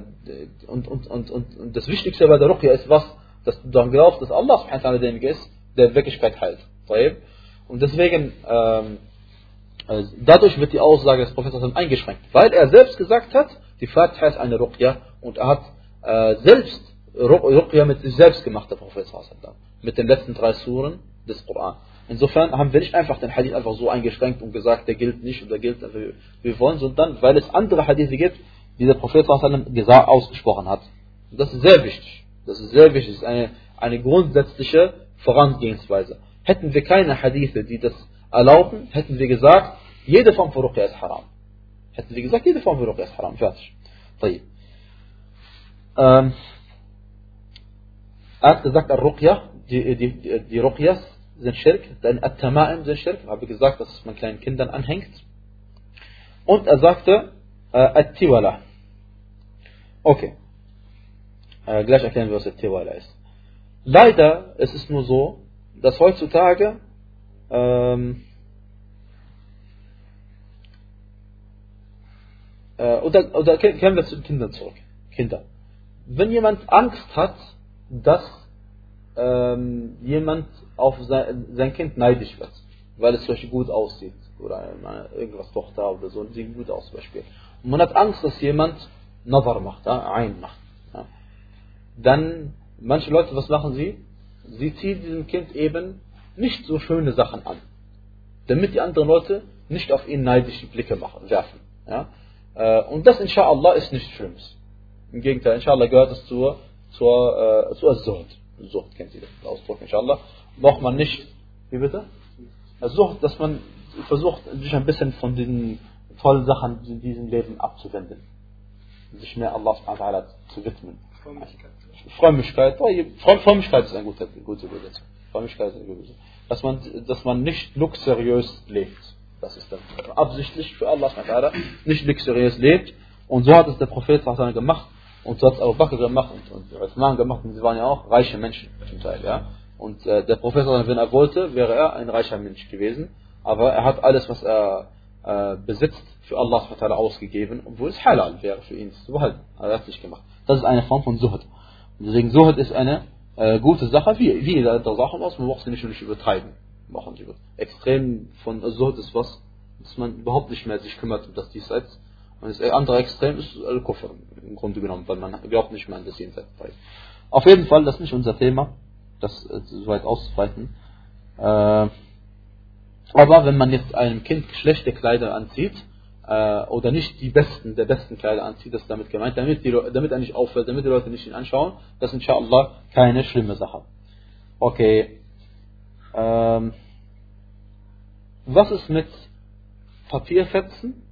und, und, und, und, das Wichtigste bei der Ruqya ist was? Dass du daran glaubst, dass Allah derjenige ist, der Wirklichkeit heilt. Und deswegen, ähm, äh, dadurch wird die Aussage des Propheten eingeschränkt, weil er selbst gesagt hat, die Fatiha ist eine Ruqya und er hat äh, selbst Ruqya mit sich selbst gemacht, der Prophet mit den letzten drei Suren des Koran. Insofern haben wir nicht einfach den Hadith einfach so eingeschränkt und gesagt, der gilt nicht oder gilt, wie wir wollen, sondern weil es andere Hadithe gibt, die der Prophet gesagt, ausgesprochen hat. Und das ist sehr wichtig. Das ist sehr wichtig. Das ist eine, eine grundsätzliche Vorangehensweise. Hätten wir keine Hadithe, die das erlauben, hätten wir gesagt, jede Form von Ruqya ist haram. Hätten wir gesagt, jede Form von Ruqya ist haram. Fertig. Ähm, er hat gesagt, Ruqya, die, die, die Ruqyas sind Schirk, denn At-Tama'im sind Schirk, habe gesagt, dass man kleinen Kindern anhängt. Und er sagte, äh, At-Tiwala. Okay. Äh, gleich erklären wir, was At-Tiwala ist. Leider ist es nur so, dass heutzutage ähm, äh, oder, oder kehren wir zu den Kindern zurück. Kinder. Wenn jemand Angst hat, dass ähm, jemand auf sein, sein, Kind neidisch wird, weil es zum gut aussieht oder irgendwas Tochter oder so, sieht gut aus zum Beispiel. Und man hat Angst, dass jemand Nazar macht, ja, ein macht. Ja. Dann, manche Leute, was machen sie? Sie ziehen diesem Kind eben nicht so schöne Sachen an, damit die anderen Leute nicht auf ihn neidische Blicke machen, werfen. Ja. Äh, und das, inshallah, ist nichts Schlimmes. Im Gegenteil, inshallah gehört es zur, zur, äh, zur Sucht. Sucht kennt ihr den Ausdruck, inshallah. Braucht man nicht, wie bitte? Sucht, dass man versucht, sich ein bisschen von den tollen Sachen in diesem Leben abzuwenden. Sich mehr Allah zu widmen. Frömmigkeit. Frömmigkeit, Frömmigkeit ist eine gute, gute Übersetzung. Frömmigkeit ist eine gute. Dass man, dass man nicht luxuriös lebt. Das ist dann absichtlich für Allah nicht luxuriös lebt. Und so hat es der Prophet gemacht. Und so hat es Abu Bakr gemacht und, und Uthman gemacht. Und sie waren ja auch reiche Menschen zum Teil. Ja? Und äh, der Prophet, wenn er wollte, wäre er ein reicher Mensch gewesen. Aber er hat alles, was er äh, besitzt, für Allah ausgegeben, obwohl es halal wäre für ihn zu behalten. Er hat es nicht gemacht. Das ist eine Form von. Und deswegen Suhd ist eine äh, gute Sache, wie, wie jede andere Sache aus. Man braucht sie nicht, nicht übertreiben. Machen sie Extrem von Suhd ist was, dass man überhaupt nicht mehr sich kümmert um das Diesseits und das andere Extrem ist Al-Kufr im Grunde genommen, weil man glaubt nicht mehr an das Jenseits. Auf jeden Fall, das ist nicht unser Thema, das äh, so weit auszuweiten. Äh, aber wenn man jetzt einem Kind schlechte Kleider anzieht, äh, oder nicht die besten, der besten Kleider anzieht, das ist damit gemeint, damit, die, damit er nicht auffällt, damit die Leute nicht ihn anschauen, das ist inshallah keine schlimme Sache. Okay. Ähm, was ist mit Papierfetzen?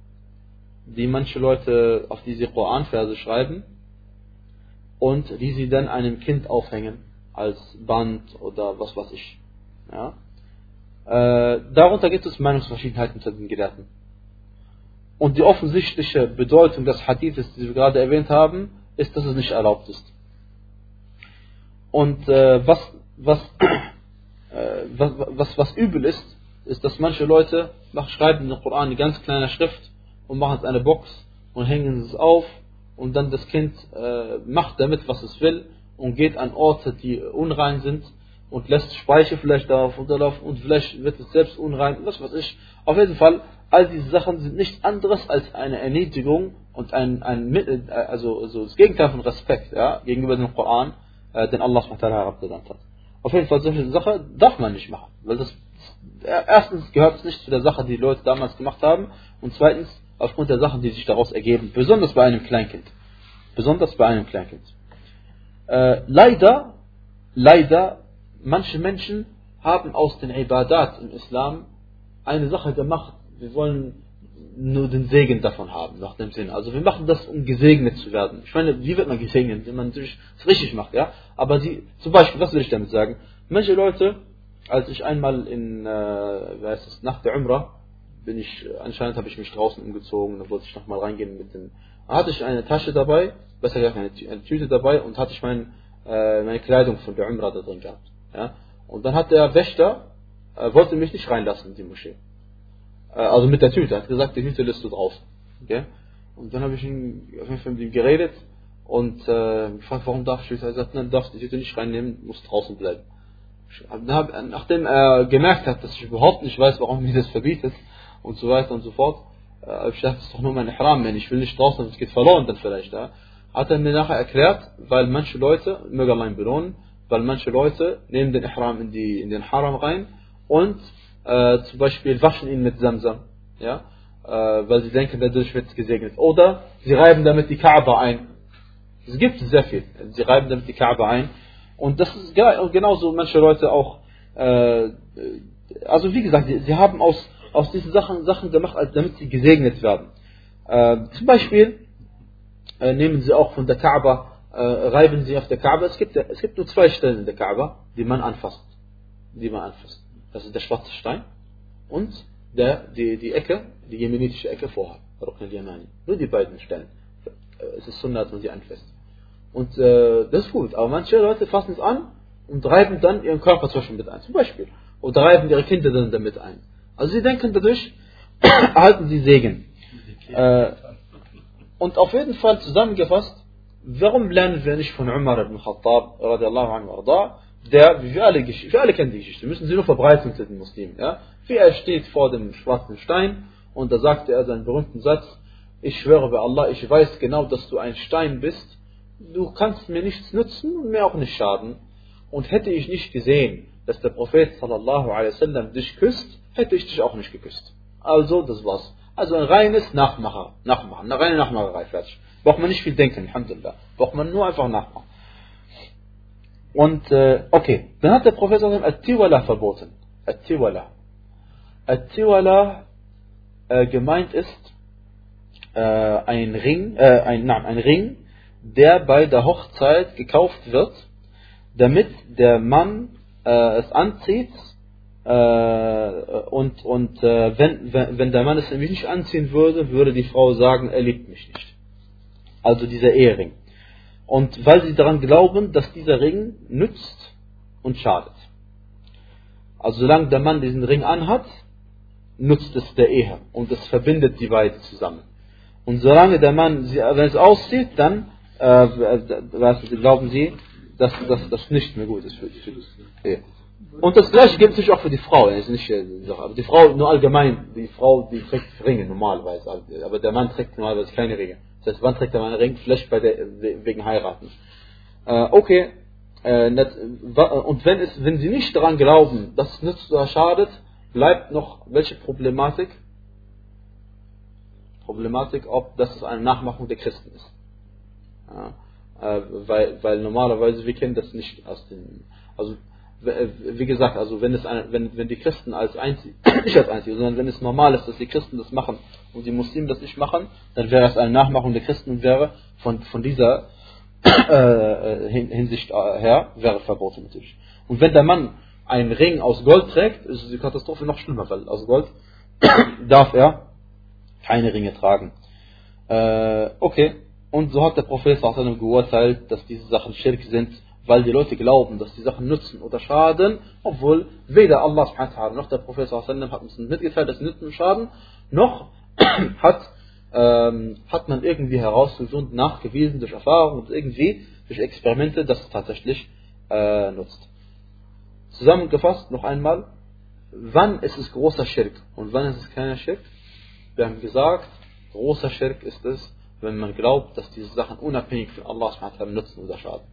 die manche Leute auf diese Koranverse schreiben und die sie dann einem Kind aufhängen als Band oder was weiß ich. Ja? Äh, darunter gibt es Meinungsverschiedenheiten unter den Gelehrten. Und die offensichtliche Bedeutung des Hadithes, die wir gerade erwähnt haben, ist, dass es nicht erlaubt ist. Und äh, was, was, äh, was, was, was übel ist, ist, dass manche Leute schreiben den Koran in ganz kleiner Schrift und machen es eine Box und hängen es auf und dann das Kind äh, macht damit, was es will und geht an Orte, die unrein sind und lässt Speicher vielleicht darauf unterlaufen und vielleicht wird es selbst unrein, was weiß ich. Auf jeden Fall, all diese Sachen sind nichts anderes als eine Erniedrigung und ein, ein äh, also, also das Gegenteil von Respekt ja, gegenüber dem Koran, äh, den Allah herabgesandt hat. Auf jeden Fall, solche Sache darf man nicht machen, weil das erstens gehört es nicht zu der Sache, die die Leute damals gemacht haben und zweitens aufgrund der Sachen, die sich daraus ergeben, besonders bei einem Kleinkind. Besonders bei einem Kleinkind. Äh, leider, leider, manche Menschen haben aus den Ibadat im Islam eine Sache gemacht. Wir wollen nur den Segen davon haben, nach dem Sinn. Also wir machen das, um gesegnet zu werden. Ich meine, wie wird man gesegnet, wenn man natürlich es richtig macht, ja? Aber sie, zum Beispiel, was will ich damit sagen? Manche Leute, als ich einmal in, äh, wie heißt es, nach der Umrah, bin ich, anscheinend habe ich mich draußen umgezogen, dann wollte ich nochmal reingehen mit dem, hatte ich eine Tasche dabei, besser gesagt eine, eine Tüte dabei und hatte ich mein, äh, meine Kleidung von der Umrah da drin gehabt, ja? Und dann hat der Wächter, äh, wollte mich nicht reinlassen in die Moschee. Äh, also mit der Tüte, hat gesagt, die Tüte lässt du draußen. Okay? Und dann habe ich ihn, auf jeden Fall mit ihm geredet und äh, gefragt, warum darf ich? Er gesagt, nein, du darfst die Tüte nicht reinnehmen, musst draußen bleiben. Hab, nachdem er gemerkt hat, dass ich überhaupt nicht weiß, warum mir das verbietet und so weiter und so fort, äh, ich gedacht, das ist doch nur mein Ihram, ich will nicht draußen, es geht verloren dann vielleicht. Ja? Hat er mir nachher erklärt, weil manche Leute, möge Allah ihn belohnen, weil manche Leute nehmen den Ihram in, die, in den Haram rein und äh, zum Beispiel waschen ihn mit Samsam, ja, äh, weil sie denken, dadurch wird es gesegnet. Oder sie reiben damit die Kaaba ein. Es gibt sehr viel. Sie reiben damit die Kaaba ein. Und das ist genauso manche Leute auch, äh, also wie gesagt, sie, sie, haben aus, aus diesen Sachen Sachen gemacht, damit sie gesegnet werden. Äh, zum Beispiel äh, nehmen sie auch von der Kaaba, äh, reiben sie auf der Kaaba. Es gibt, es gibt nur zwei Stellen in der Kaaba, die man anfasst. Die man anfasst. Das ist der schwarze Stein und der, die, die Ecke, die jemenitische Ecke vorher. Rukn al-Yamani. Nur die beiden Stellen. Es ist Sunnah, dass man sie. Und äh, das ist gut. Aber manche Leute fassen es an und reiben dann ihren Körper Beispiel mit ein. Zum Beispiel. Oder reiben ihre Kinder dann damit ein. Also sie denken dadurch, erhalten sie Segen. Äh, und auf jeden Fall zusammengefasst, warum lernen wir nicht von Umar ibn Khattab, radiallahu anhu, der, wie wir alle, wir alle kennen die Geschichte, müssen sie nur verbreiten unter den Muslimen. Ja? Wie er steht vor dem schwarzen Stein und da sagte er seinen berühmten Satz, ich schwöre bei Allah, ich weiß genau, dass du ein Stein bist, du kannst mir nichts nützen und mir auch nicht schaden. Und hätte ich nicht gesehen, dass der Prophet sallallahu alaihi wasallam dich küsst, hätte ich dich auch nicht geküsst. Also, das war's. Also ein reines Nachmacher, Nachmachen, eine reine Nachmacherei, fertig. Braucht man nicht viel denken, Alhamdulillah. Braucht man nur einfach nachmachen. Und, äh, okay, dann hat der Prophet At-Tiwala verboten. At-Tiwala. At-Tiwala äh, gemeint ist äh, ein Ring, äh, ein, nein, ein Ring, der bei der Hochzeit gekauft wird, damit der Mann äh, es anzieht äh, und, und äh, wenn, wenn, wenn der Mann es nämlich nicht anziehen würde, würde die Frau sagen, er liebt mich nicht. Also dieser Ehering. Und weil sie daran glauben, dass dieser Ring nützt und schadet. Also solange der Mann diesen Ring anhat, nutzt es der Ehe und es verbindet die beiden zusammen. Und solange der Mann, wenn es aussieht, dann äh, äh glauben sie, dass, das nicht mehr gut ist für, die Ehe. Und das gleiche gilt natürlich auch für die Frau. Ist nicht, aber die Frau nur allgemein, die Frau, die trägt Ringe normalerweise, aber der Mann trägt normalerweise keine Ringe. Das heißt, wann trägt er einen Ring? Vielleicht der, wegen heiraten. Äh, okay, äh, und wenn, es, wenn sie nicht daran glauben, dass es nützt oder schadet, bleibt noch welche Problematik? Problematik, ob das eine Nachmachung der Christen ist. Ja, äh, weil, weil normalerweise, wir kennen das nicht aus den, also wie gesagt, also wenn es wenn, wenn die Christen als einzig, nicht als einzige, sondern wenn es normal ist, dass die Christen das machen und die Muslimen das nicht machen, dann wäre es eine Nachmachung der Christen und wäre von, von dieser äh, Hinsicht äh, her, wäre verboten natürlich. Und wenn der Mann einen Ring aus Gold trägt, ist die Katastrophe noch schlimmer, weil aus Gold darf er keine Ringe tragen. Äh, okay, und so hat der Prophet geurteilt, dass diese Sachen Schirk sind weil die Leute glauben, dass die Sachen nützen oder schaden, obwohl weder Allah subhanahu noch der Prophet hat uns mitgeteilt, dass sie nützen und schaden, noch hat, ähm, hat man irgendwie herausgefunden, nachgewiesen durch Erfahrung und irgendwie durch Experimente, dass es tatsächlich äh, nutzt. Zusammengefasst noch einmal, wann ist es großer Schirk und wann ist es kleiner Schirk? Wir haben gesagt, großer Schirk ist es, wenn man glaubt, dass diese Sachen unabhängig von Allah nutzen oder schaden.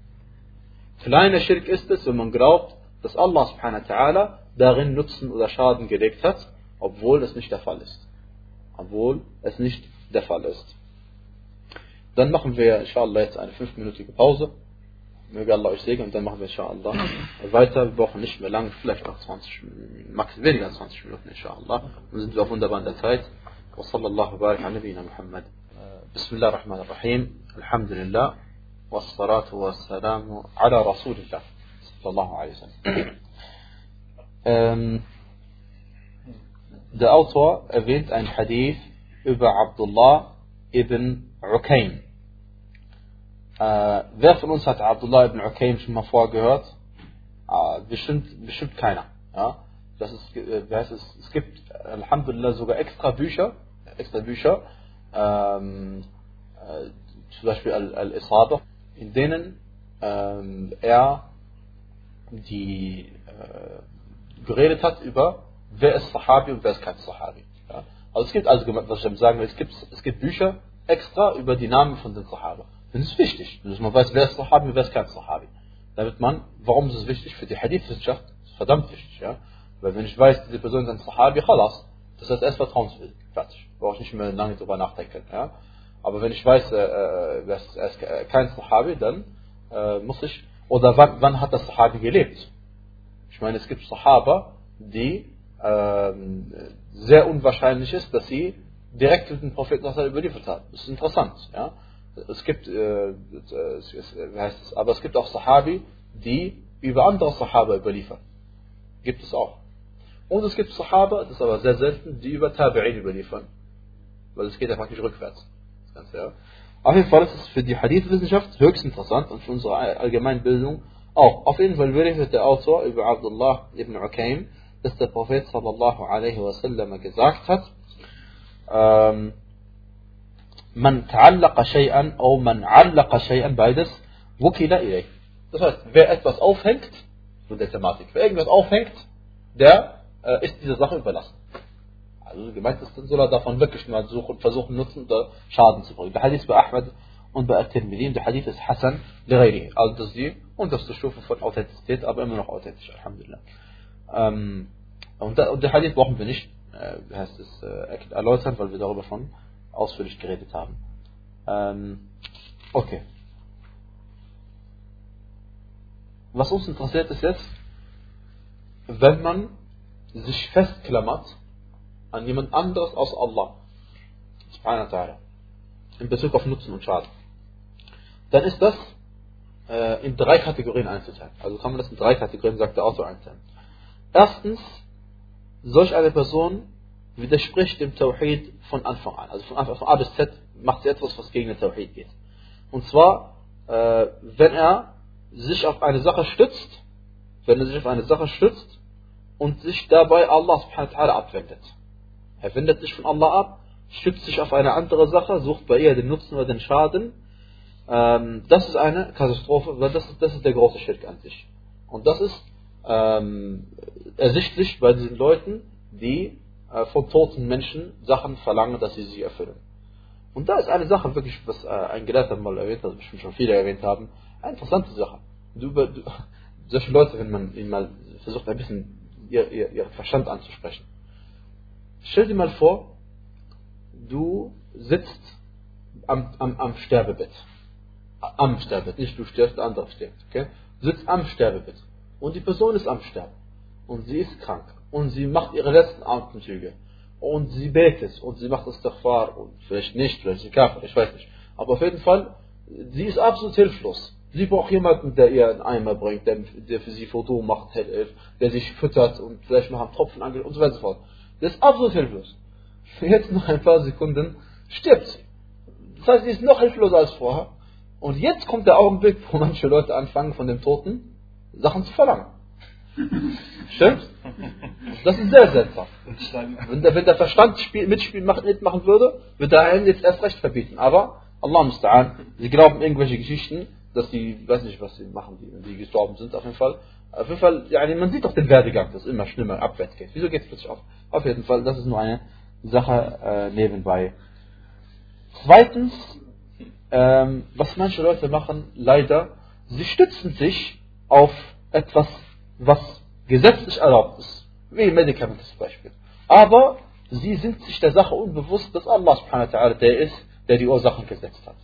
Kleiner Schirk ist es, wenn man glaubt, dass Allah subhanahu wa ta'ala darin Nutzen oder Schaden gelegt hat, obwohl das nicht der Fall ist. Obwohl es nicht der Fall ist. Dann machen wir inshallah jetzt eine fünfminütige Pause. Möge Allah euch segnen und dann machen wir inshallah weiter. Wir brauchen nicht mehr lang, vielleicht noch 20 Minuten, weniger als 20 Minuten inshallah. Dann sind wir auf wunderbar in der Zeit. وصلى الله وبارك على نبينا محمد بسم الله الرحمن الرحيم الحمد لله wassalatu والسلام ala رسول sallallahu alaihi wa sallam. Der Autor erwähnt ein Hadith über Abdullah ibn Ukaim. Äh, wer von uns hat Abdullah ibn Ukaim schon mal vorgehört? Äh, ah, bestimmt, bestimmt keiner. Ja? Das ist, äh, das ist, es gibt, Alhamdulillah, sogar extra Bücher, extra Bücher, ähm, äh, zum Beispiel Al-Isaba. Al in denen ähm, er die äh, geredet hat über wer ist Sahabi und wer ist kein Sahabi. Ja? Also es gibt also, was ich sagen will, es gibt, es gibt Bücher extra über die Namen von den Sahaba. Das ist wichtig, dass man weiß, wer ist Sahabi und wer ist kein Sahabi. Damit man, warum ist es wichtig für die Hadith-Wissenschaft? Verdammt wichtig, ja. Weil wenn ich weiß, diese Person ist ein Sahabi, khalas, das ist vertrauenswürdig. Fertig. Brauche ich nicht mehr lange drüber nachdenken, ja. Aber wenn ich weiß, äh, äh er ist äh, kein Sahabi, dann äh, muss ich, oder wann, wann hat der Sahabi gelebt? Ich meine, es gibt Sahaba, die ähm, sehr unwahrscheinlich ist, dass sie direkt mit dem Propheten überliefert haben. Das ist interessant. Ja? Es gibt, äh, es, heißt es, aber es gibt auch Sahabi, die über andere Sahaba überliefern. Gibt es auch. Und es gibt Sahaba, das ist aber sehr selten, die über Tabi'in überliefern. Weil es geht ja praktisch rückwärts. Ganze, ja. Auf jeden Fall ist es für die Hadith-Wissenschaft höchst interessant und für unsere Allgemeinbildung auch. Auf jeden Fall berichtet der Autor über Abdullah ibn Ukaim, dass der Prophet sallallahu alaihi wasallam gesagt hat, ähm, man ta'allaqa shay'an oder man 'allaqa shay'an beides wukila ilayh. Das heißt, wer etwas aufhängt, so der Thematik, wer irgendwas aufhängt, der äh, ist dieser Sache überlassen. Also gemeint ist, dann soll er davon wirklich mal suchen, versuchen, Nutzen oder Schaden zu bringen. Der Hadith bei Ahmed und bei At-Tirmidhi, der Hadith ist Hassan li Also das ist die unterste Stufe von Authentizität, aber immer noch authentisch, Alhamdulillah. Ähm, und, der, und der Hadith brauchen wir nicht, äh, heißt es, äh, erläutern, weil wir darüber schon ausführlich geredet haben. Ähm, okay. Was uns interessiert ist jetzt, wenn man sich festklammert an jemand anderes aus Allah, subhanahu wa ta'ala, in Bezug auf Nutzen und Schaden, dann ist das äh, in drei Kategorien einzuteilen. Also kann man das in drei Kategorien, sagt der Autor, einteilen. Erstens, solch eine Person widerspricht dem Tawhid von Anfang an. Also von Anfang von A bis Z macht sie etwas, was gegen den Tawhid geht. Und zwar, äh, wenn er sich auf eine Sache stützt, wenn er sich auf eine Sache stützt und sich dabei Allah subhanahu wa ta'ala abwendet. Er wendet sich von Allah ab, stützt sich auf eine andere Sache, sucht bei ihr den Nutzen oder den Schaden. Ähm, das ist eine Katastrophe, weil das ist, das ist der große Schirk an sich. Und das ist ähm, ersichtlich bei diesen Leuten, die äh, von toten Menschen Sachen verlangen, dass sie sie erfüllen. Und da ist eine Sache wirklich, was äh, ein Gelehrter mal erwähnt hat, was schon viele erwähnt haben, eine interessante Sache. Du, du, solche Leute, wenn man ihnen mal versucht, ein bisschen ihr, ihr, ihren Verstand anzusprechen. Stell dir mal vor, du sitzt am, am, am Sterbebett. Am Sterbebett, nicht du stirbst, der andere stirbt. Okay? Du sitzt am Sterbebett. Und die Person ist am Sterben. Und sie ist krank und sie macht ihre letzten Atemzüge und sie betet und sie macht das Istighfar und vielleicht nicht, vielleicht sie Kafir, ich weiß nicht. Aber auf jeden Fall, sie ist absolut hilflos. Sie braucht jemanden, der ihr einen Eimer bringt, der, der für sie Foto macht, der sich füttert und vielleicht noch einen Tropfen angeht und so weiter und so fort. Das ist absolut hilflos. Jetzt noch ein paar Sekunden stirbt sie. Das heißt, sie ist noch hilfloser als vorher. Und jetzt kommt der Augenblick, wo manche Leute anfangen, von dem Toten Sachen zu verlangen. Stimmt? Das ist sehr seltsam. Wenn der, wenn der Verstand spiel, mitspielen, mitmachen würde, würde er einen jetzt erst recht verbieten. Aber, Allah musta'an, sie glauben irgendwelche Geschichten, dass die, ich weiß nicht, was sie machen, die, die gestorben sind, auf jeden Fall. Auf jeden Fall, ja, man sieht doch den Werdegang, dass es immer schlimmer abwärts geht. Wieso geht es plötzlich auf? Auf jeden Fall, das ist nur eine Sache äh, nebenbei. Zweitens, ähm, was manche Leute machen, leider, sie stützen sich auf etwas was gesetzlich erlaubt ist, wie Medikamente zum Beispiel. Aber sie sind sich der Sache unbewusst, dass Allah subhanahu wa der ist, der die Ursachen gesetzt hat.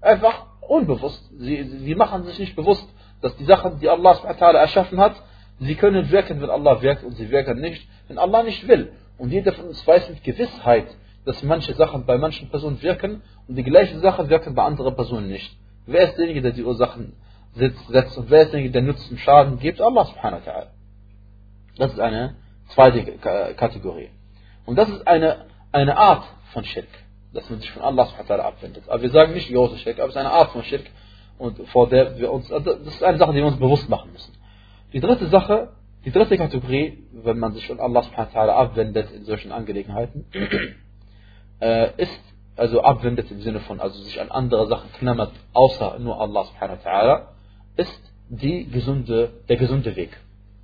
Einfach unbewusst. Sie, sie machen sich nicht bewusst, dass die Sachen, die Allah erschaffen hat, sie können wirken, wenn Allah wirkt und sie wirken nicht, wenn Allah nicht will. Und jeder von uns weiß mit Gewissheit, dass manche Sachen bei manchen Personen wirken und die gleichen Sachen wirken bei anderen Personen nicht. Wer ist derjenige, der die Ursachen setzt und wer ist derjenige, der Nutzen Schaden gibt? Allah subhanahu wa ta'ala. Das ist eine zweite Kategorie. Und das ist eine, eine Art von Schirk, dass man sich von Allah subhanahu wa ta'ala abwendet. Aber wir sagen nicht große Schirk, aber es ist eine Art von Schirk, und vor der wir uns, also das ist eine Sache, die wir uns bewusst machen müssen. Die dritte Sache, die dritte Kategorie, wenn man sich von Allah abwendet in solchen Angelegenheiten, äh, ist, also abwendet im Sinne von, also sich an andere Sachen klammert, außer nur Allah ist die gesunde, der gesunde Weg,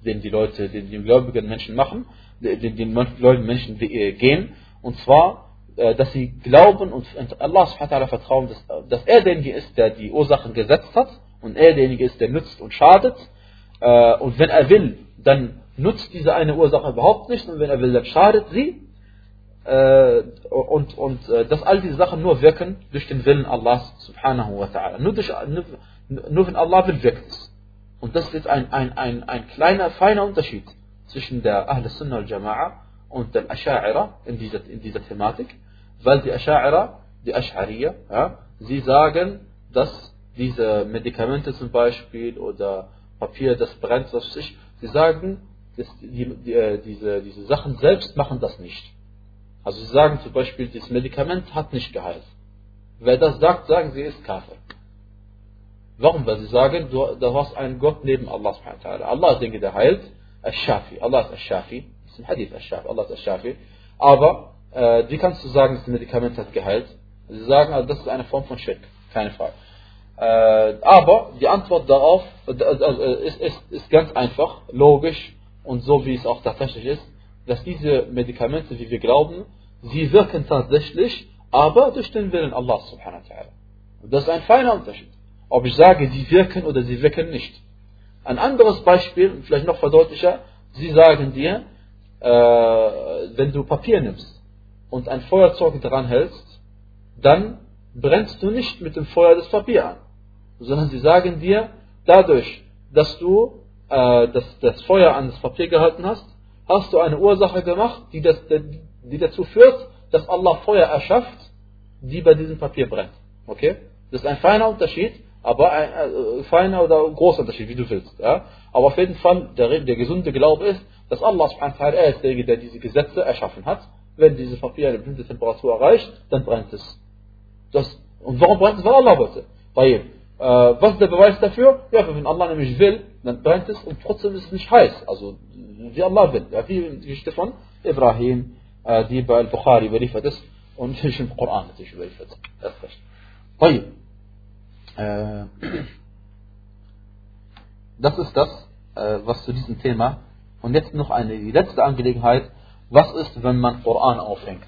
den die Leute, den die gläubigen Menschen machen, den die gläubigen Menschen gehen, und zwar, äh, dass sie glauben und Allah subhanahu vertrauen, dass, dass er derjenige ist, der die Ursachen gesetzt hat, und er derjenige ist, der nützt und schadet, äh, und wenn er will, dann nutzt diese eine Ursache überhaupt nicht, und wenn er will, dann schadet sie, äh, und, und äh, dass all diese Sachen nur wirken durch den Willen Allahs subhanahu wa ta'ala. Nur, durch, nur, wenn Allah will, wirkt es. Und das ist ein, ein, ein, ein kleiner, feiner Unterschied zwischen der Ahl Sunnah al-Jama'a und der Asha'ira in dieser, in dieser Thematik, weil die Asha'ira, die Ash'ariya, ja, sie sagen, dass diese Medikamente zum Beispiel oder Papier, das brennt, was sich, sie sagen, dass die, die, äh, diese, diese Sachen selbst machen das nicht. Also sie sagen zum Beispiel, das Medikament hat nicht geheilt. Wer das sagt, sagen sie, ist Kafir. Warum? Weil sie sagen, du, du hast einen Gott neben Allah subhanahu wa. Allah ist derjenige, der heilt. Allah ist Al-Shafi. Das ist ein Hadith. Allah ist Al-Shafi. Aber, äh, wie kannst du sagen, das Medikament hat geheilt? Sie sagen, also, das ist eine Form von Schirk. Keine Frage. Äh, aber die Antwort darauf äh, äh, ist, ist, ist ganz einfach, logisch und so wie es auch tatsächlich ist dass diese Medikamente, wie wir glauben, sie wirken tatsächlich, aber durch den Willen Allah subhanahu wa ta'ala. Das ist ein feiner Unterschied. Ob ich sage, sie wirken oder sie wirken nicht. Ein anderes Beispiel, vielleicht noch verdeutlicher, sie sagen dir, äh, wenn du Papier nimmst und ein Feuerzeug dran hältst, dann brennst du nicht mit dem Feuer das Papier an, sondern sie sagen dir, dadurch, dass du äh, das, das Feuer an das Papier gehalten hast, hast du eine Ursache gemacht, die, das, die dazu führt, dass Allah Feuer erschafft, die bei diesem Papier brennt. Okay? Das ist ein feiner Unterschied, aber ein äh, feiner oder großer Unterschied, wie du willst. Ja? Aber auf jeden Fall, der, der gesunde Glaube ist, dass Allah subhanahu wa ta'ala ist derjenige, der diese Gesetze erschaffen hat. Wenn dieses Papier eine bestimmte Temperatur erreicht, dann brennt es. Das, und warum brennt es? Weil Allah wollte. Äh, was ist der Beweis dafür? Ja, wenn Allah nämlich will, dann brennt es und trotzdem ist es nicht heiß. Also wie Allah will. Ja, wie die Geschichte von Ibrahim, äh, die bei Al-Bukhari überliefert ist und nicht im Koran natürlich überliefert ist. Das ist. Äh, das ist das, äh, was zu diesem Thema. Und jetzt noch eine die letzte Angelegenheit. Was ist, wenn man Koran aufhängt?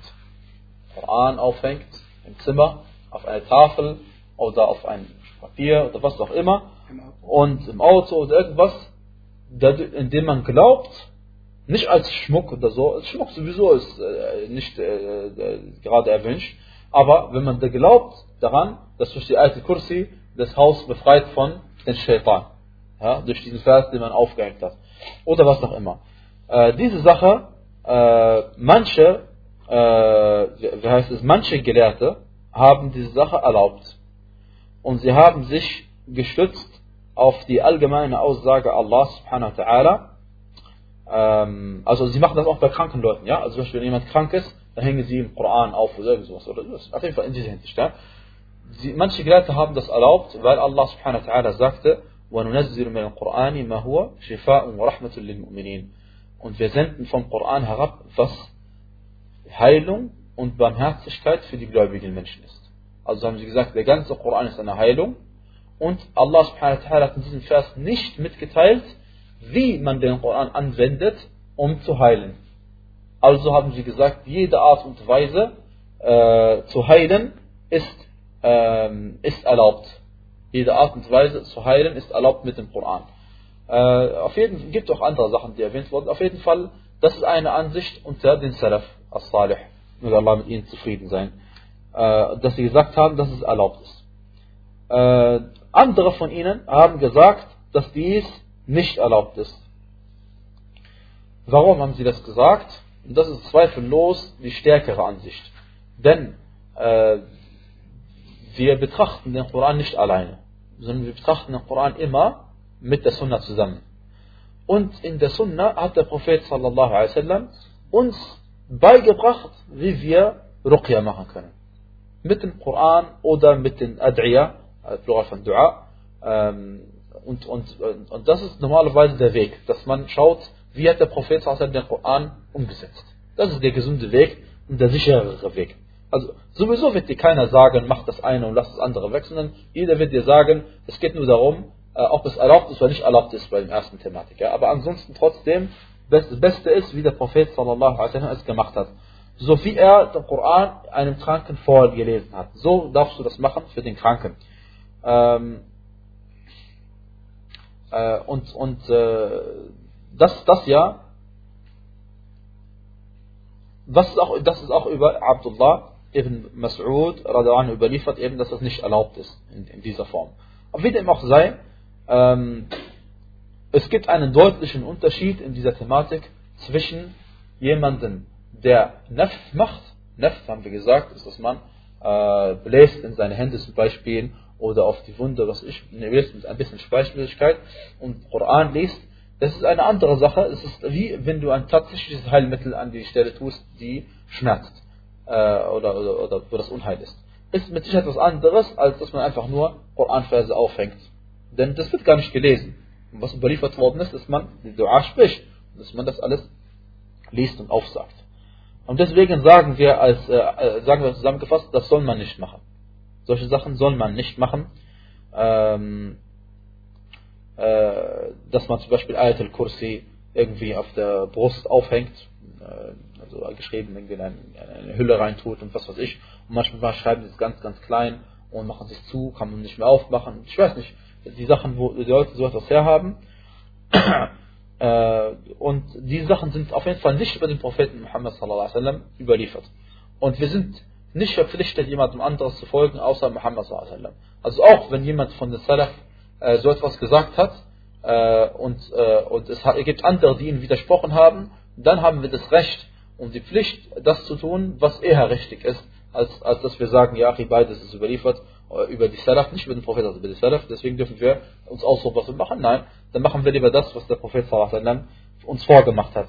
Koran aufhängt im Zimmer, auf einer Tafel oder auf ein Papier oder was auch immer und im Auto oder irgendwas, indem man glaubt, nicht als Schmuck oder so, Schmuck sowieso ist äh, nicht äh, äh, gerade erwünscht, aber wenn man da glaubt daran, dass durch die alte Kursi das Haus befreit von den Shaitan, ja, durch diesen Vers, den man aufgehängt hat, oder was auch immer. Diese Sache, äh, manche, äh, wie heißt es, manche Gelehrte haben diese Sache erlaubt. Und sie haben sich gestützt auf die allgemeine Aussage Allah subhanahu wa ta'ala. Ähm, also sie machen das auch bei kranken Leuten, ja? Also zum Beispiel, wenn jemand krank ist, dann hängen sie im Koran auf oder sowas oder sowas. Auf jeden Fall in dieser Hinsicht, ja? Sie, manche Gelehrte haben das erlaubt, weil Allah subhanahu wa ta'ala sagte, وَنُنَزِّلُ مِنَ الْقُرْآنِ مَا هُوَ شِفَاءٌ وَرَحْمَةٌ لِلْمُؤْمِنِينَ und wir senden vom Koran herab, was Heilung und Barmherzigkeit für die gläubigen Menschen ist. Also haben sie gesagt, der ganze Koran ist eine Heilung und Allah subhanahu wa hat in diesem Vers nicht mitgeteilt, wie man den Koran anwendet, um zu heilen. Also haben sie gesagt, jede Art und Weise äh, zu heilen ist, ähm, ist erlaubt. Jede Art und Weise zu heilen ist erlaubt mit dem Koran. Äh, auf jeden gibt auch andere Sachen, die erwähnt wurden. Auf jeden Fall, das ist eine Ansicht unter den Salaf, as-Salih, möge Allah mit ihnen zufrieden sein, äh, dass sie gesagt haben, dass es erlaubt ist. Äh, andere von ihnen haben gesagt, dass dies nicht erlaubt ist. Warum haben sie das gesagt? Und das ist zweifellos die stärkere Ansicht. Denn äh, wir betrachten den Koran nicht alleine, sondern wir betrachten den Koran immer mit der Sunna zusammen. Und in der Sunna hat der Prophet sallallahu alaihi wasallam uns beigebracht, wie wir Ruqya machen können. Mit dem Koran oder mit den Ad'iyah, äh, Plural von Dua. Ähm, und, und, und das ist normalerweise der Weg, dass man schaut, wie hat der Prophet sallallahu den Koran umgesetzt. Das ist der gesunde Weg und der sicherere Weg. Also sowieso wird dir keiner sagen, mach das eine und lass das andere weg, sondern jeder wird dir sagen, es geht nur darum, ob es erlaubt ist oder nicht erlaubt ist bei dem ersten Thematik. Ja. Aber ansonsten trotzdem, das Beste ist, wie der Prophet sallallahu alaihi es gemacht hat. So wie er den Koran einem Kranken vorgelesen hat. So darfst du das machen für den Kranken. Ähm, äh, und und äh, das, das ja, was ist auch, das ist auch über Abdullah ibn Mas'ud überliefert, eben, dass das nicht erlaubt ist in, in dieser Form. Aber wie dem auch sei, ähm, es gibt einen deutlichen Unterschied in dieser Thematik zwischen jemandem, der Nef macht, Nef haben wir gesagt, ist, dass man äh, bläst in seine Hände zum Beispiel oder auf die Wunde, was ich, bläst mit ein bisschen Speichmöglichkeit und Koran liest, das ist eine andere Sache. Es ist wie wenn du ein tatsächliches Heilmittel an die Stelle tust, die schmerzt äh, oder, oder, oder wo das Unheil ist. Ist mit Sicherheit etwas anderes, als dass man einfach nur Koranverse aufhängt. Denn das wird gar nicht gelesen. Und was überliefert worden ist, dass man die Dua spricht, dass man das alles liest und aufsagt. Und deswegen sagen wir als äh, äh, sagen wir zusammengefasst, das soll man nicht machen. Solche Sachen soll man nicht machen. Ähm, äh, dass man zum Beispiel Ayat al-Kursi irgendwie auf der Brust aufhängt, äh, also geschrieben irgendwie in eine, eine Hülle reintut und was weiß ich. Und manchmal schreiben sie es ganz, ganz klein und machen sich zu, kann man nicht mehr aufmachen. Ich weiß nicht, die Sachen, wo die Leute so etwas herhaben. Äh, und diese Sachen sind auf jeden Fall nicht über den Propheten Muhammad sallallahu alaihi wasallam überliefert. Und wir sind nicht verpflichtet, jemandem anderes zu folgen, außer Muhammad sallallahu alaihi wasallam. Also auch wenn jemand von den Salaf äh, so etwas gesagt hat äh, und, äh, und es gibt andere, die ihm widersprochen haben, dann haben wir das Recht und die Pflicht, das zu tun, was eher richtig ist, als, als dass wir sagen, ja, beides ist überliefert über die Salaf, nicht über den Prophet, also über die Salaf, deswegen dürfen wir uns aussuchen, was wir machen. Nein, dann machen wir lieber das, was der Prophet uns vorgemacht hat.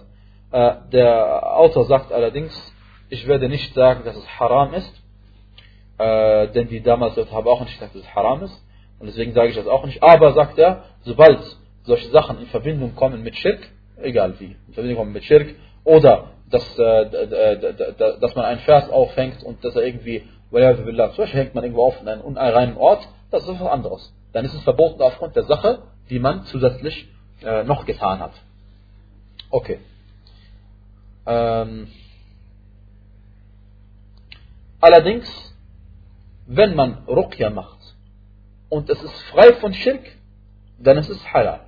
Äh, der Autor sagt allerdings, ich werde nicht sagen, dass es haram ist, äh, denn die damals haben auch nicht gesagt, dass es haram ist. Und deswegen sage ich das auch nicht. Aber, sagt er, sobald solche Sachen in Verbindung kommen mit Schirk, egal wie, in Verbindung kommen mit Schirk, oder dass, äh, dass man einen Vers aufhängt und dass er irgendwie, zum Beispiel hängt man irgendwo auf in einem unreinen Ort, das ist was anderes. Dann ist es verboten aufgrund der Sache, die man zusätzlich äh, noch getan hat. Okay. Ähm, allerdings, wenn man Ruqya macht, und es ist frei von Schirk, dann ist es halal.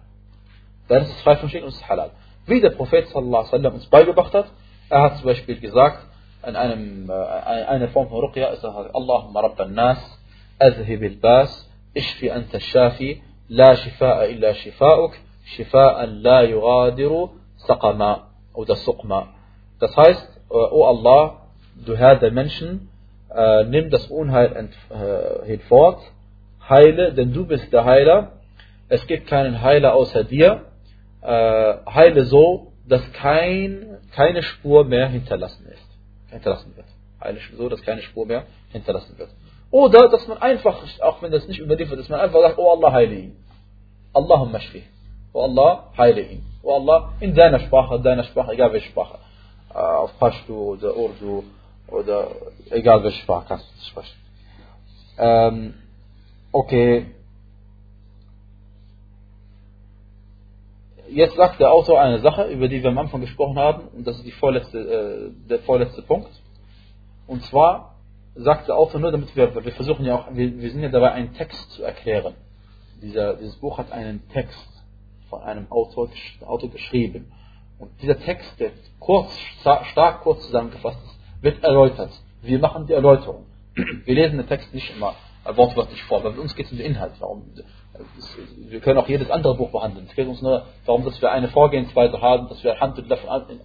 Dann ist es frei von Schirk und es ist halal. Wie der Prophet sallallahu alaihi uns beigebracht hat, er hat zum Beispiel gesagt, in einem, äh, eine Form von Ruqya ist das Allahumma rabban nas, azhib al-bas, ishfi anta shafi, la shifa'a illa shifa'uk, shifa'an la yugadiru saqama oder suqma. Das heißt, äh, O oh Allah, du Herr der Menschen, äh, nimm das Unheil äh, hinfort, heile, denn du bist der Heiler. Es gibt keinen Heiler außer dir. Äh, heile so, dass kein, keine Spur mehr hinterlassen ist. Hinterlassen wird. So, dass keine Spur mehr hinterlassen wird. Oder, dass man einfach, auch wenn das nicht überliefert ist, man einfach sagt, oh Allah, heile ihn. Allahumma shfi. Oh Allah, heile ihn. Oh Allah, in deiner Sprache, deiner Sprache, egal welche Sprache. Äh, auf Pashto oder Urdu oder egal welche Sprache kannst du sprechen. Ähm, Okay. Jetzt sagt der Autor eine Sache, über die wir am Anfang gesprochen haben, und das ist die vorletzte, äh, der vorletzte Punkt. Und zwar sagt der Autor nur, damit wir, wir versuchen ja auch, wir, wir sind ja dabei, einen Text zu erklären. Dieser, dieses Buch hat einen Text von einem Autor, Autor geschrieben. Und dieser Text, der kurz, stark kurz zusammengefasst ist, wird erläutert. Wir machen die Erläuterung. Wir lesen den Text nicht immer wortwörtlich vor. Bei uns geht es um den Inhalt. Warum, wir können auch jedes andere Buch behandeln. Es geht uns nur darum, dass wir eine Vorgehensweise haben, dass wir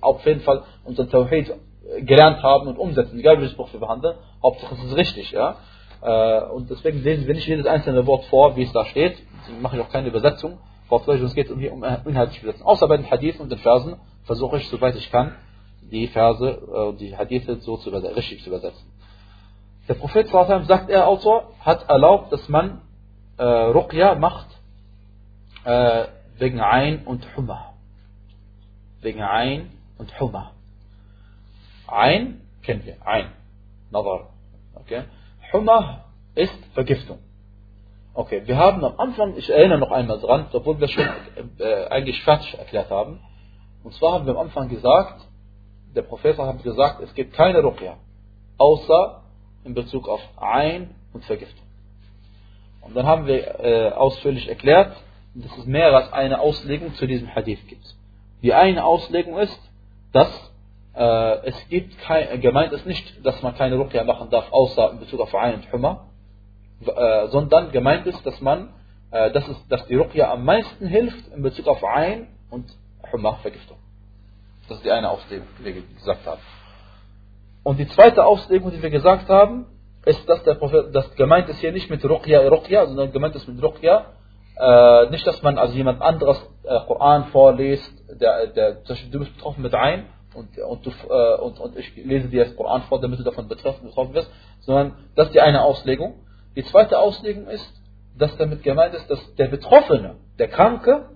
auf jeden Fall unseren Tawhid gelernt haben und umsetzen, egal welches Buch wir behandeln, Hauptsache es ist richtig, ja. Äh, und deswegen lesen wir nicht jedes einzelne Wort vor, wie es da steht. Deswegen mache ich auch keine Übersetzung. Es geht hier um inhaltliche Übersetzung. Außer bei den Hadithen und den Versen versuche ich, soweit ich kann, die Verse, äh, die Hadithe so zu richtig zu übersetzen. Der Prophet sagt, er Autor, hat erlaubt, dass man äh, Ruqya macht äh, wegen Ein und Humma. Wegen Ein und Humma. Ein kennen wir, Ein, Nadar. Okay? Humma ist Vergiftung. Okay, wir haben am Anfang, ich erinnere noch einmal dran, obwohl wir schon äh, eigentlich fertig erklärt haben. Und zwar haben wir am Anfang gesagt, der Professor hat gesagt, es gibt keine Ruqya, außer in Bezug auf Ein und Vergiftung. Und dann haben wir äh, ausführlich erklärt, dass es mehr als eine Auslegung zu diesem Hadith gibt. Die eine Auslegung ist, dass äh, es gibt kein, gemeint ist nicht, dass man keine Ruqya machen darf, außer in Bezug auf Ein und Hummer, äh, sondern gemeint ist, dass man, äh, dass, es, dass die Ruqya am meisten hilft in Bezug auf Ein und Hummer, Vergiftung. Das ist die eine Auslegung, die wir gesagt haben. Und die zweite Auslegung, die wir gesagt haben, ist, dass der Prophet, das gemeint ist hier nicht mit Ruqya, Ruqya, sondern gemeint ist mit Ruqya, äh, nicht, dass man also jemand anderes äh, Koran vorliest, der, der, du bist betroffen mit ein und, und, du, äh, und, und ich lese dir das Koran vor, damit du davon betroffen, betroffen wirst, sondern das ist die eine Auslegung. Die zweite Auslegung ist, dass damit gemeint ist, dass der Betroffene, der Kranke,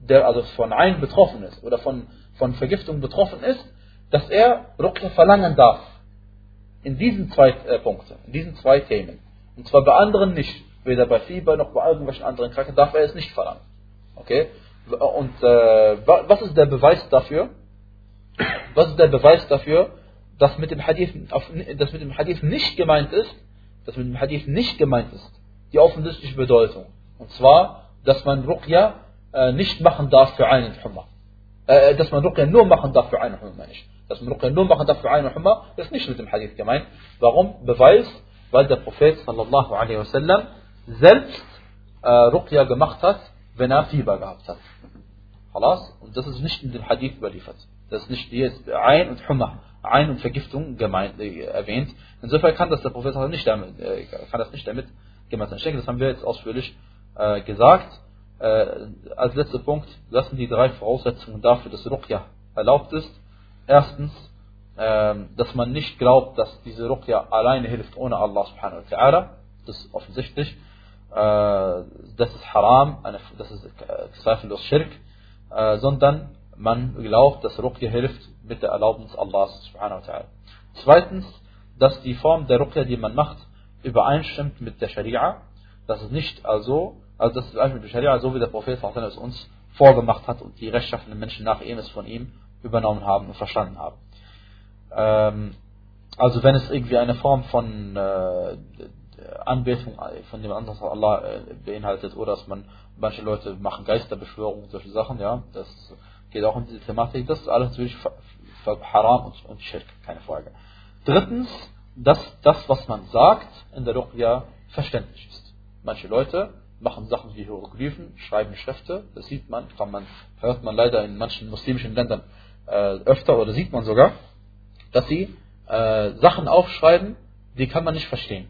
der also von ein betroffen ist oder von, von Vergiftung betroffen ist, dass er Ruqya verlangen darf. In diesen zwei äh, Punkten, in diesen zwei Themen. Und zwar bei anderen nicht. Weder bei Fieber noch bei irgendwelchen anderen Krankheiten darf er es nicht verlangen. Okay? Und äh, was ist der Beweis dafür? Was ist der Beweis dafür, dass mit dem Hadith, dass mit dem Hadith nicht gemeint ist, dass mit dem Hadith nicht gemeint ist, die offensichtliche Bedeutung. Und zwar, dass man Ruqya äh, nicht machen darf für einen Hummer. Äh, dass man Ruqya nur machen darf für einen Hummer, nicht dass man Ruqya nur machen darf für einen Hummer, ist nicht mit dem Hadith gemeint. Warum? Beweis, weil der Prophet sallallahu alaihi wasallam selbst äh, Ruqya gemacht hat, wenn er Fieber gehabt hat. Und das ist nicht in dem Hadith überliefert. Das ist nicht hier Ein und Humma, Ein und Vergiftung gemeint, äh, erwähnt. Insofern kann das der Prophet nicht damit, äh, kann das nicht damit gemeint sein. Ich denke, das haben wir jetzt ausführlich äh, gesagt. Äh, als letzter Punkt lassen die drei Voraussetzungen dafür, dass Ruqya erlaubt ist. Erstens, ähm, dass man nicht glaubt, dass diese Ruqya alleine hilft ohne Allah subhanahu wa ta'ala. Das ist offensichtlich. Äh, das ist haram, das ist zweifellos Schirk, äh, sondern man glaubt, dass Ruqya hilft mit der Erlaubnis Allahs subhanahu wa ta'ala. Zweitens, dass die Form der Ruqya, die man macht, übereinstimmt mit der Scharia. Das ist nicht also, also das ist mit der Scharia, so wie der Prophet es uns vorgemacht hat und die rechtschaffenen Menschen nach ihm es von ihm übernommen haben und verstanden haben. Ähm, also wenn es irgendwie eine Form von äh, Anbetung von dem anderen Allah äh, beinhaltet oder dass man manche Leute machen Geisterbeschwörungen solche Sachen, ja, das geht auch um diese Thematik, das ist alles natürlich haram und, und Schirk, keine Frage. Drittens, dass das, was man sagt in der Ruqya verständlich ist. Manche Leute machen Sachen wie Hieroglyphen, schreiben Schriften, das sieht man, kann man, hört man leider in manchen muslimischen Ländern öfter oder sieht man sogar, dass sie äh, Sachen aufschreiben, die kann man nicht verstehen.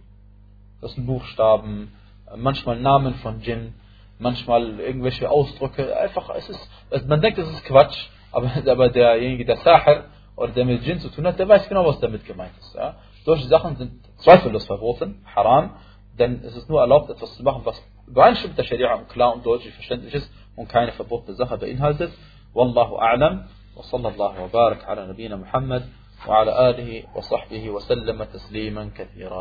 Das sind Buchstaben, äh, manchmal Namen von Djinn, manchmal irgendwelche Ausdrücke. Einfach, es ist, man denkt, es ist Quatsch, aber, aber derjenige, der Sahir oder der mit Djinn zu tun hat, der weiß genau, was damit gemeint ist. Ja? Solche Sachen sind zweifellos verboten, haram, denn es ist nur erlaubt, etwas zu machen, was übereinstimmt der Scharia und klar und deutlich verständlich ist und keine verbotene Sache beinhaltet. Wallahu a'lam. وصلى الله وبارك على نبينا محمد وعلى آله وصحبه وسلم تسليما كثيرا.